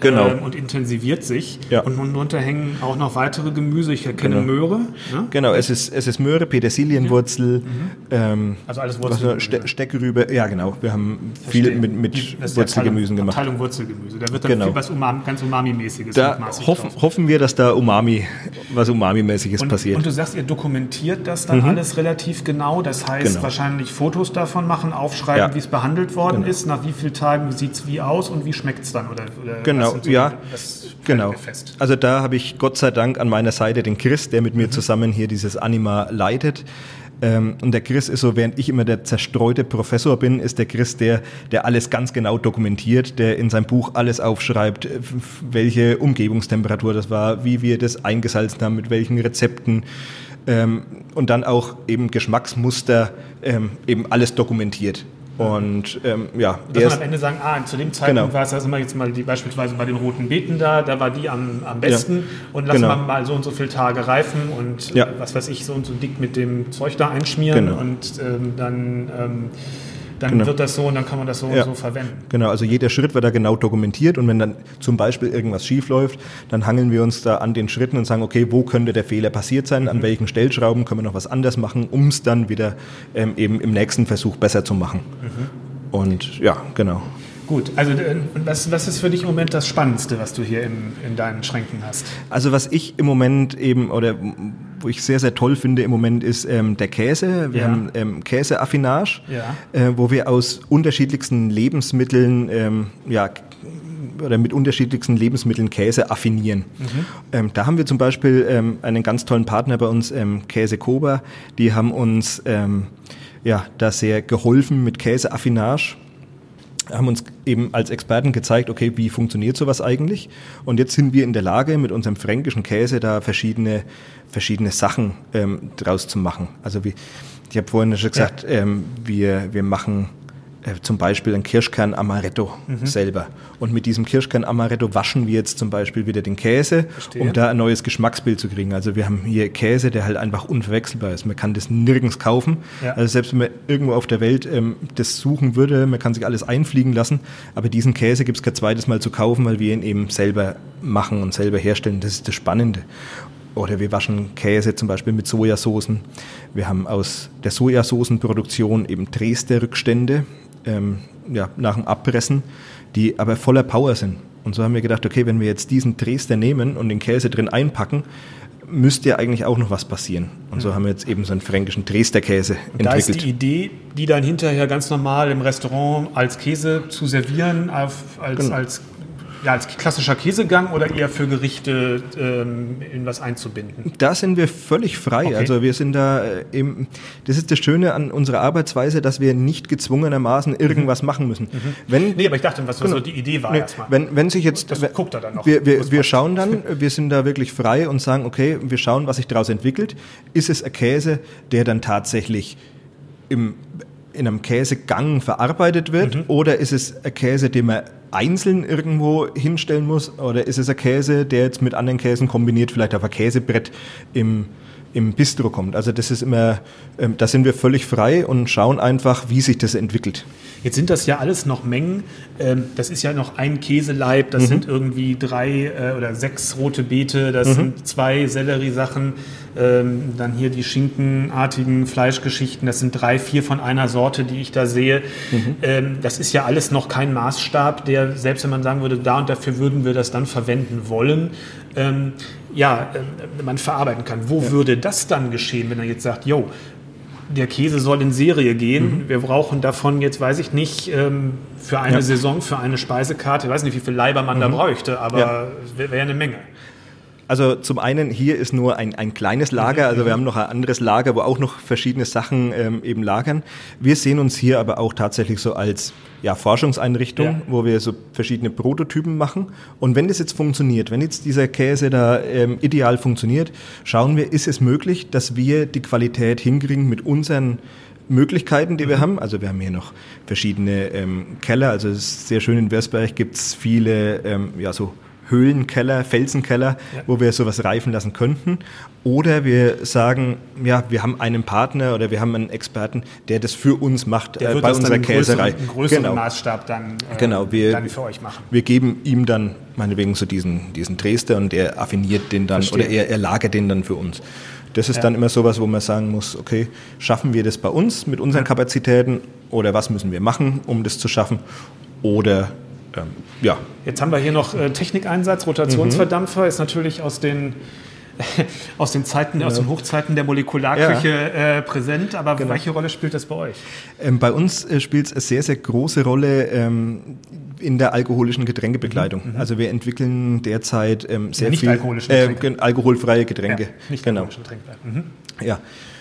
genau. ähm, und intensiviert sich. Ja. Und darunter hängen auch noch weitere Gemüse. Ich erkenne genau. Möhre. Ne? Genau, es ist, es ist Möhre, Petersilienwurzel, mhm. ähm, also alles Wurzel. Ste Steckrübe, ja genau. Wir haben Verstehe. viel mit, mit Wurzelgemüsen gemacht. Abteilung Wurzelgemüse. Da wird dann genau. viel was Umami, ganz Umami-mäßiges. Da hoffen, hoffen wir, dass da Umami, was Umami-mäßiges passiert. Und du sagst, ihr dokumentiert das dann mhm. alles relativ genau. Das heißt, genau. wahrscheinlich Fotos davon machen, aufschreiben, ja. wie es behandelt worden genau. ist, nach wie vielen Tagen sieht es wie aus und wie schmeckt es dann? Oder, oder genau, so ja. genau. Also da habe ich Gott sei Dank an meiner Seite den Chris, der mit mir mhm. zusammen hier dieses Anima leitet. Ähm, und der Chris ist so, während ich immer der zerstreute Professor bin, ist der Chris der, der alles ganz genau dokumentiert, der in seinem Buch alles aufschreibt, welche Umgebungstemperatur das war, wie wir das eingesalzen haben, mit welchen Rezepten. Ähm, und dann auch eben Geschmacksmuster, ähm, eben alles dokumentiert. Und ähm, ja, dass man am Ende sagen, ah, zu dem Zeitpunkt genau. war es, also jetzt mal die, beispielsweise bei den roten Beeten da, da war die am, am besten ja. und lassen genau. wir mal so und so viele Tage reifen und ja. was weiß ich, so und so dick mit dem Zeug da einschmieren genau. und ähm, dann ähm, dann genau. wird das so und dann kann man das so ja. und so verwenden. Genau, also jeder Schritt wird da genau dokumentiert und wenn dann zum Beispiel irgendwas schief läuft, dann hangeln wir uns da an den Schritten und sagen, okay, wo könnte der Fehler passiert sein, mhm. an welchen Stellschrauben können wir noch was anders machen, um es dann wieder ähm, eben im nächsten Versuch besser zu machen. Mhm. Und ja, genau. Gut, also äh, was, was ist für dich im Moment das Spannendste, was du hier in, in deinen Schränken hast? Also was ich im Moment eben, oder wo ich sehr, sehr toll finde im Moment, ist ähm, der Käse. Wir ja. haben ähm, Käseaffinage, ja. äh, wo wir aus unterschiedlichsten Lebensmitteln, ähm, ja, oder mit unterschiedlichsten Lebensmitteln Käse affinieren. Mhm. Ähm, da haben wir zum Beispiel ähm, einen ganz tollen Partner bei uns, ähm, Käse Koba. Die haben uns ähm, ja, da sehr geholfen mit Käseaffinage haben uns eben als Experten gezeigt, okay, wie funktioniert sowas eigentlich? Und jetzt sind wir in der Lage, mit unserem fränkischen Käse da verschiedene, verschiedene Sachen ähm, draus zu machen. Also wie, ich habe vorhin schon gesagt, ja. ähm, wir, wir machen zum Beispiel ein Kirschkern Amaretto mhm. selber. Und mit diesem Kirschkern Amaretto waschen wir jetzt zum Beispiel wieder den Käse, Verstehe. um da ein neues Geschmacksbild zu kriegen. Also wir haben hier Käse, der halt einfach unverwechselbar ist. Man kann das nirgends kaufen. Ja. Also selbst wenn man irgendwo auf der Welt ähm, das suchen würde, man kann sich alles einfliegen lassen. Aber diesen Käse gibt es kein zweites Mal zu kaufen, weil wir ihn eben selber machen und selber herstellen. Das ist das Spannende. Oder wir waschen Käse zum Beispiel mit Sojasoßen. Wir haben aus der Sojasoßenproduktion eben Dresde-Rückstände ähm, ja, nach dem Abpressen, die aber voller Power sind. Und so haben wir gedacht, okay, wenn wir jetzt diesen Dresdner nehmen und den Käse drin einpacken, müsste ja eigentlich auch noch was passieren. Und so haben wir jetzt eben so einen fränkischen Dresdner Käse und entwickelt. Da ist die Idee, die dann hinterher ganz normal im Restaurant als Käse zu servieren, als, genau. als ja, als klassischer Käsegang oder eher für Gerichte ähm, in was einzubinden? Da sind wir völlig frei. Okay. Also wir sind da äh, eben, das ist das Schöne an unserer Arbeitsweise, dass wir nicht gezwungenermaßen irgendwas mhm. machen müssen. Mhm. Wenn, nee, aber ich dachte, was genau, so die Idee war nee, erstmal. Wenn, wenn sich jetzt, das guckt er dann noch. Wir, wir, wir schauen dann, (laughs) wir sind da wirklich frei und sagen, okay, wir schauen, was sich daraus entwickelt. Ist es ein Käse, der dann tatsächlich im in einem Käsegang verarbeitet wird mhm. oder ist es ein Käse, den man einzeln irgendwo hinstellen muss oder ist es ein Käse, der jetzt mit anderen Käsen kombiniert vielleicht auf ein Käsebrett im, im Bistro kommt. Also das ist immer, ähm, da sind wir völlig frei und schauen einfach, wie sich das entwickelt. Jetzt sind das ja alles noch Mengen. Ähm, das ist ja noch ein Käseleib, das mhm. sind irgendwie drei äh, oder sechs rote Beete, das mhm. sind zwei Selleriesachen, ähm, dann hier die schinkenartigen Fleischgeschichten, das sind drei, vier von einer Sorte, die ich da sehe. Mhm. Ähm, das ist ja alles noch kein Maßstab, der, selbst wenn man sagen würde, da und dafür würden wir das dann verwenden wollen, ja, man verarbeiten kann. Wo ja. würde das dann geschehen, wenn er jetzt sagt, jo, der Käse soll in Serie gehen. Mhm. Wir brauchen davon jetzt, weiß ich nicht, ähm, für eine ja. Saison, für eine Speisekarte, ich weiß nicht, wie viel Leiber man mhm. da bräuchte, aber ja. wäre eine Menge. Also zum einen hier ist nur ein, ein kleines Lager, also wir haben noch ein anderes Lager, wo auch noch verschiedene Sachen ähm, eben lagern. Wir sehen uns hier aber auch tatsächlich so als ja, Forschungseinrichtung, ja. wo wir so verschiedene Prototypen machen. Und wenn das jetzt funktioniert, wenn jetzt dieser Käse da ähm, ideal funktioniert, schauen wir, ist es möglich, dass wir die Qualität hinkriegen mit unseren Möglichkeiten, die wir mhm. haben. Also wir haben hier noch verschiedene ähm, Keller. Also es ist sehr schön in Versberg gibt es viele ähm, ja so Höhlenkeller, Felsenkeller, ja. wo wir sowas reifen lassen könnten. Oder wir sagen, ja, wir haben einen Partner oder wir haben einen Experten, der das für uns macht äh, bei unserer Käserei. Einen größeren genau. Maßstab dann, äh, genau, wir, dann für euch machen. Wir geben ihm dann meinetwegen so diesen, diesen Dresdner und er affiniert den dann Verstehe. oder er, er lagert den dann für uns. Das ist ja. dann immer sowas, wo man sagen muss, okay, schaffen wir das bei uns mit unseren Kapazitäten oder was müssen wir machen, um das zu schaffen? Oder ähm, ja. Jetzt haben wir hier noch äh, Technikeinsatz, Rotationsverdampfer, mhm. ist natürlich aus den (laughs) aus den Zeiten, ja. aus den Hochzeiten der Molekularküche ja. äh, präsent, aber genau. welche Rolle spielt das bei euch? Ähm, bei uns äh, spielt es eine sehr, sehr große Rolle ähm, in der alkoholischen Getränkebegleitung. Mhm. Also wir entwickeln derzeit ähm, sehr nicht viel äh, alkoholfreie Getränke. Ja, nicht genau. Getränke. Mhm. Ja,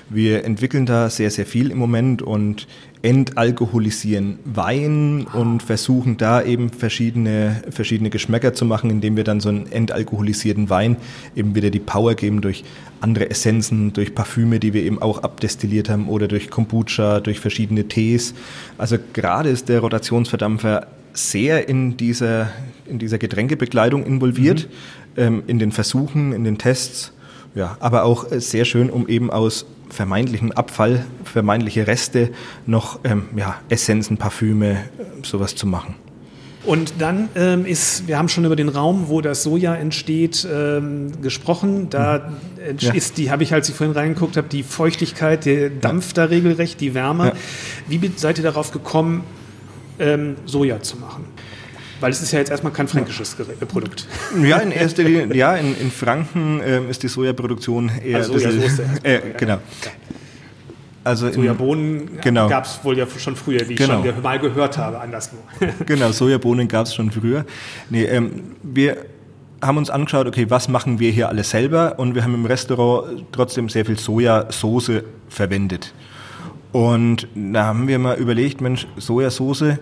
wir entwickeln da sehr, sehr viel im Moment und entalkoholisieren Wein und versuchen da eben verschiedene, verschiedene Geschmäcker zu machen, indem wir dann so einen entalkoholisierten Wein eben wieder die Power geben durch andere Essenzen, durch Parfüme, die wir eben auch abdestilliert haben oder durch Kombucha, durch verschiedene Tees. Also gerade ist der Rotationsverdampfer sehr in dieser, in dieser Getränkebekleidung involviert, mhm. ähm, in den Versuchen, in den Tests. Ja, aber auch sehr schön, um eben aus vermeintlichen Abfall, vermeintliche Reste noch ähm, ja, Essenzen, Parfüme, sowas zu machen. Und dann ähm, ist, wir haben schon über den Raum, wo das Soja entsteht, ähm, gesprochen. Da mhm. ja. ist die, habe ich, als ich vorhin reingeguckt habe, die Feuchtigkeit, der Dampf da regelrecht, die Wärme. Ja. Wie seid ihr darauf gekommen, ähm, Soja zu machen? Weil es ist ja jetzt erstmal kein fränkisches äh, Produkt. Ja, in erster Linie, ja, in, in Franken ähm, ist die Sojaproduktion eher also Sojasauce (laughs) äh, genau. Also Sojabohnen genau. gab es wohl ja schon früher, wie ich genau. schon mal gehört habe, anderswo. (laughs) genau, Sojabohnen gab es schon früher. Nee, ähm, wir haben uns angeschaut, okay, was machen wir hier alles selber? Und wir haben im Restaurant trotzdem sehr viel Sojasauce verwendet. Und da haben wir mal überlegt, Mensch, Sojasauce,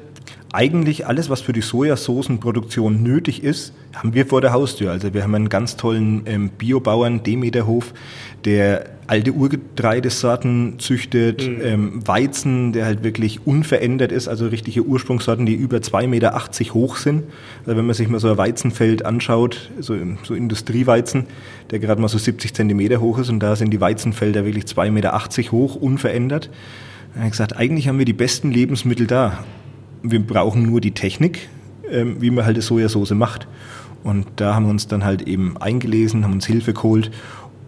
eigentlich alles, was für die Sojasoßenproduktion nötig ist, haben wir vor der Haustür. Also wir haben einen ganz tollen ähm, Biobauern, Demeterhof, der alte Urgetreidesorten züchtet, mhm. ähm, Weizen, der halt wirklich unverändert ist, also richtige Ursprungssorten, die über 2,80 Meter hoch sind. Also wenn man sich mal so ein Weizenfeld anschaut, so, so Industrieweizen, der gerade mal so 70 Zentimeter hoch ist und da sind die Weizenfelder wirklich 2,80 Meter hoch, unverändert. Habe ich gesagt, eigentlich haben wir die besten Lebensmittel da wir brauchen nur die Technik, ähm, wie man halt eine Sojasauce macht. Und da haben wir uns dann halt eben eingelesen, haben uns Hilfe geholt.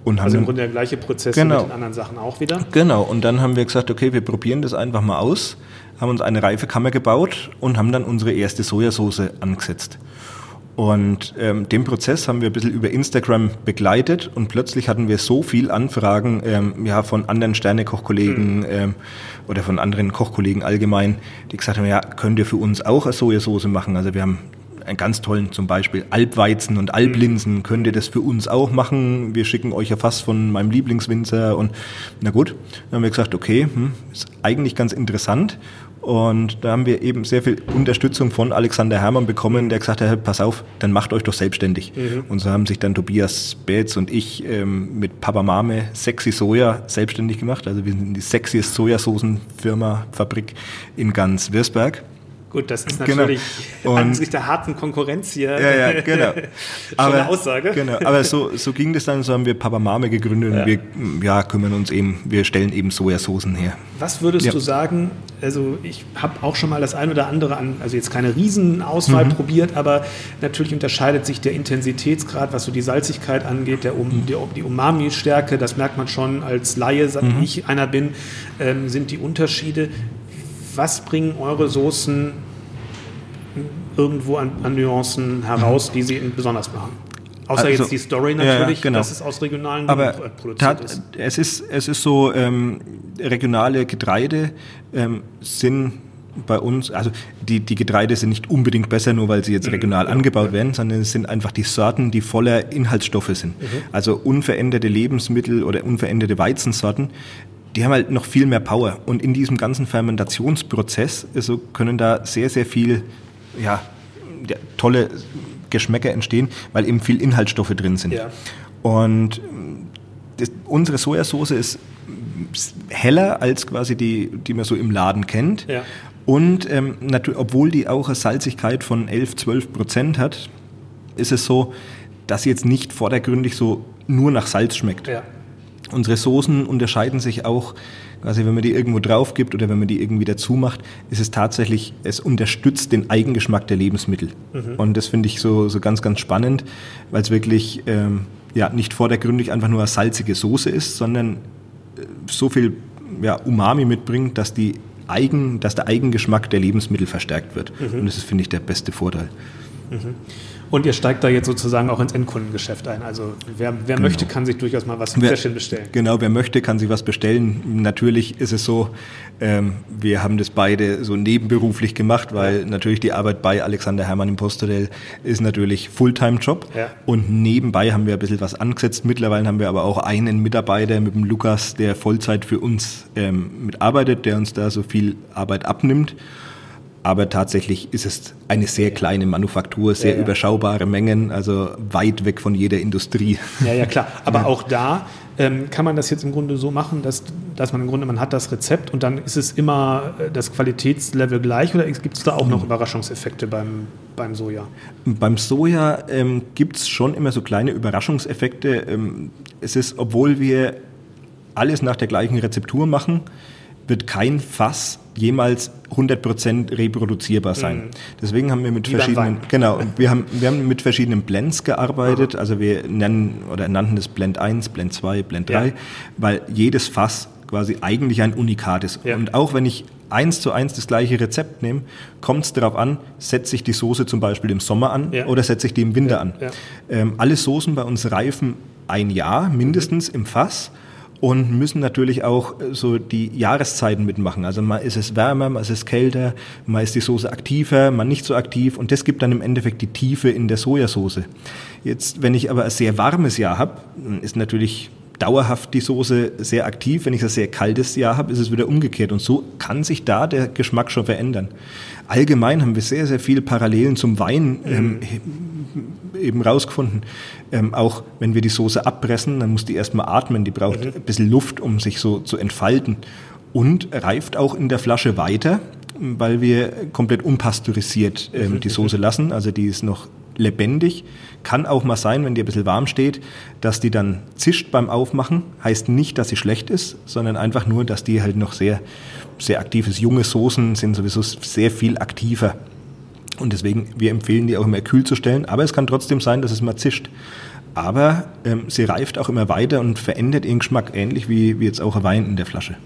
Und also haben, im Grunde der gleiche Prozess genau, mit den anderen Sachen auch wieder? Genau, und dann haben wir gesagt, okay, wir probieren das einfach mal aus. haben uns eine Reifekammer gebaut und haben dann unsere erste Sojasauce angesetzt. Und ähm, den Prozess haben wir ein bisschen über Instagram begleitet und plötzlich hatten wir so viel Anfragen ähm, ja, von anderen Sternekochkollegen mhm. ähm, oder von anderen Kochkollegen allgemein, die gesagt haben, ja, könnt ihr für uns auch eine Sojasauce machen? Also wir haben einen ganz tollen zum Beispiel Alpweizen und Alblinsen. Mhm. Könnt ihr das für uns auch machen? Wir schicken euch ja fast von meinem Lieblingswinzer und na gut, dann haben wir gesagt, okay, hm, ist eigentlich ganz interessant und da haben wir eben sehr viel Unterstützung von Alexander Hermann bekommen, der gesagt hat, pass auf, dann macht euch doch selbstständig. Mhm. Und so haben sich dann Tobias Betz und ich ähm, mit Papa Mame Sexy Soja selbstständig gemacht. Also wir sind die sexiest Sojasoßenfirma, Fabrik in ganz Wirsberg. Gut, das ist genau. natürlich genau. (laughs) angesichts der harten Konkurrenz hier ja, ja, (laughs) genau. aber, eine Aussage. Genau, aber so, so ging das dann, so haben wir Papa Mame gegründet ja. und wir ja, kümmern uns eben, wir stellen eben Sojasoßen her. Was würdest ja. du sagen, also ich habe auch schon mal das ein oder andere an, also jetzt keine Riesenauswahl mhm. probiert, aber natürlich unterscheidet sich der Intensitätsgrad, was so die Salzigkeit angeht, der um, mhm. die, die Umami-Stärke, das merkt man schon als Laie, seit mhm. ich einer bin, ähm, sind die Unterschiede was bringen eure Soßen irgendwo an, an Nuancen heraus, die sie besonders machen? Außer also, jetzt die Story natürlich, ja, genau. dass es aus regionalen Aber produziert ist. Es ist. Es ist so, ähm, regionale Getreide ähm, sind bei uns, also die, die Getreide sind nicht unbedingt besser, nur weil sie jetzt mhm. regional mhm. angebaut werden, sondern es sind einfach die Sorten, die voller Inhaltsstoffe sind. Mhm. Also unveränderte Lebensmittel oder unveränderte Weizensorten die haben halt noch viel mehr Power. Und in diesem ganzen Fermentationsprozess also können da sehr, sehr viel ja, tolle Geschmäcker entstehen, weil eben viel Inhaltsstoffe drin sind. Ja. Und das, unsere Sojasauce ist heller als quasi die, die man so im Laden kennt. Ja. Und ähm, obwohl die auch eine Salzigkeit von 11, 12 Prozent hat, ist es so, dass sie jetzt nicht vordergründig so nur nach Salz schmeckt. Ja. Unsere Soßen unterscheiden sich auch, quasi wenn man die irgendwo drauf gibt oder wenn man die irgendwie dazu macht, ist es tatsächlich, es unterstützt den Eigengeschmack der Lebensmittel. Mhm. Und das finde ich so, so ganz, ganz spannend, weil es wirklich ähm, ja, nicht vordergründig einfach nur eine salzige Soße ist, sondern äh, so viel ja, Umami mitbringt, dass, die Eigen, dass der Eigengeschmack der Lebensmittel verstärkt wird. Mhm. Und das ist, finde ich, der beste Vorteil. Mhm. Und ihr steigt da jetzt sozusagen auch ins Endkundengeschäft ein. Also wer, wer genau. möchte, kann sich durchaus mal was wer, bestellen. Genau, wer möchte, kann sich was bestellen. Natürlich ist es so, ähm, wir haben das beide so nebenberuflich gemacht, weil ja. natürlich die Arbeit bei Alexander Hermann im Posthotel ist natürlich Fulltime-Job. Ja. Und nebenbei haben wir ein bisschen was angesetzt. Mittlerweile haben wir aber auch einen Mitarbeiter mit dem Lukas, der Vollzeit für uns ähm, mitarbeitet, der uns da so viel Arbeit abnimmt aber tatsächlich ist es eine sehr kleine Manufaktur, sehr ja, ja. überschaubare Mengen, also weit weg von jeder Industrie. Ja, ja, klar. (laughs) Aber ja. auch da ähm, kann man das jetzt im Grunde so machen, dass, dass man im Grunde, man hat das Rezept und dann ist es immer äh, das Qualitätslevel gleich oder gibt es da auch noch mhm. Überraschungseffekte beim, beim Soja? Beim Soja ähm, gibt es schon immer so kleine Überraschungseffekte. Ähm, es ist, obwohl wir alles nach der gleichen Rezeptur machen, wird kein Fass jemals 100% reproduzierbar sein. Mhm. Deswegen haben wir mit Wie verschiedenen, genau, wir haben, wir haben mit verschiedenen Blends gearbeitet. Also wir nennen oder nannten das Blend 1, Blend 2, Blend 3, ja. weil jedes Fass quasi eigentlich ein Unikat ist. Ja. Und auch wenn ich eins zu eins das gleiche Rezept nehme, kommt es darauf an, setze ich die Soße zum Beispiel im Sommer an ja. oder setze ich die im Winter an. Ähm, alle Soßen bei uns reifen ein Jahr mindestens im Fass und müssen natürlich auch äh, so die Jahreszeiten mitmachen. Also mal ist es wärmer, mal ist es kälter, mal ist die Soße aktiver, mal nicht so aktiv und das gibt dann im Endeffekt die Tiefe in der Sojasauce. Jetzt, wenn ich aber ein sehr warmes Jahr habe, ist natürlich dauerhaft die Soße sehr aktiv. Wenn ich ein sehr kaltes Jahr habe, ist es wieder umgekehrt. Und so kann sich da der Geschmack schon verändern. Allgemein haben wir sehr, sehr viele Parallelen zum Wein ähm, eben rausgefunden. Ähm, auch wenn wir die Soße abpressen, dann muss die erstmal atmen. Die braucht mhm. ein bisschen Luft, um sich so zu entfalten. Und reift auch in der Flasche weiter, weil wir komplett unpasteurisiert ähm, mhm. die Soße lassen. Also die ist noch lebendig. Kann auch mal sein, wenn die ein bisschen warm steht, dass die dann zischt beim Aufmachen. Heißt nicht, dass sie schlecht ist, sondern einfach nur, dass die halt noch sehr, sehr aktiv ist. Junge Soßen sind sowieso sehr viel aktiver. Und deswegen, wir empfehlen die auch immer kühl zu stellen. Aber es kann trotzdem sein, dass es mal zischt. Aber ähm, sie reift auch immer weiter und verändert ihren Geschmack, ähnlich wie, wie jetzt auch ein Wein in der Flasche.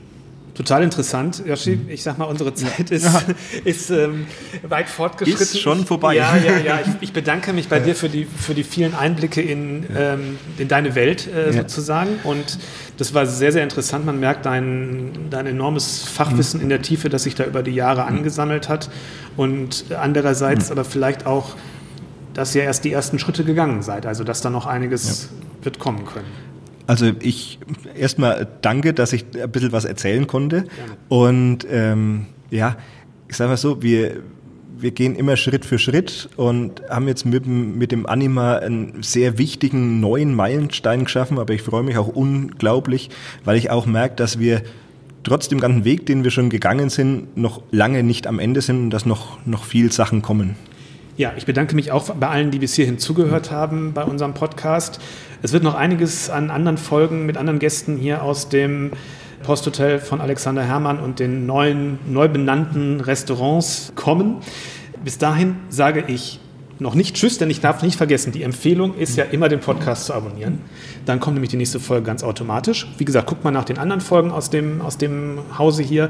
Total interessant, Yoshi. Mhm. Ich sag mal, unsere Zeit ist, ja. (laughs) ist ähm, weit fortgeschritten. Ist schon vorbei. Ja, ja, ja. Ich, (laughs) ich bedanke mich bei ja. dir für die, für die vielen Einblicke in, ähm, in deine Welt äh, sozusagen. Und das war sehr, sehr interessant. Man merkt dein, dein enormes Fachwissen mhm. in der Tiefe, das sich da über die Jahre mhm. angesammelt hat. Und andererseits mhm. aber vielleicht auch, dass ihr erst die ersten Schritte gegangen seid. Also, dass da noch einiges wird kommen können. Also ich erstmal danke, dass ich ein bisschen was erzählen konnte. Gerne. Und ähm, ja, ich sage mal so, wir, wir gehen immer Schritt für Schritt und haben jetzt mit, mit dem Anima einen sehr wichtigen neuen Meilenstein geschaffen, aber ich freue mich auch unglaublich, weil ich auch merke, dass wir trotz dem ganzen Weg, den wir schon gegangen sind, noch lange nicht am Ende sind und dass noch, noch viel Sachen kommen. Ja, ich bedanke mich auch bei allen, die bis hierhin zugehört haben bei unserem Podcast. Es wird noch einiges an anderen Folgen mit anderen Gästen hier aus dem Posthotel von Alexander Herrmann und den neuen, neu benannten Restaurants kommen. Bis dahin sage ich noch nicht Tschüss, denn ich darf nicht vergessen, die Empfehlung ist ja immer, den Podcast zu abonnieren. Dann kommt nämlich die nächste Folge ganz automatisch. Wie gesagt, guckt mal nach den anderen Folgen aus dem, aus dem Hause hier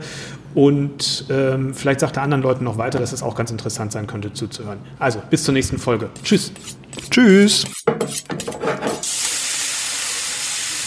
und ähm, vielleicht sagt er anderen Leuten noch weiter, dass es auch ganz interessant sein könnte zuzuhören. Also, bis zur nächsten Folge. Tschüss. Tschüss.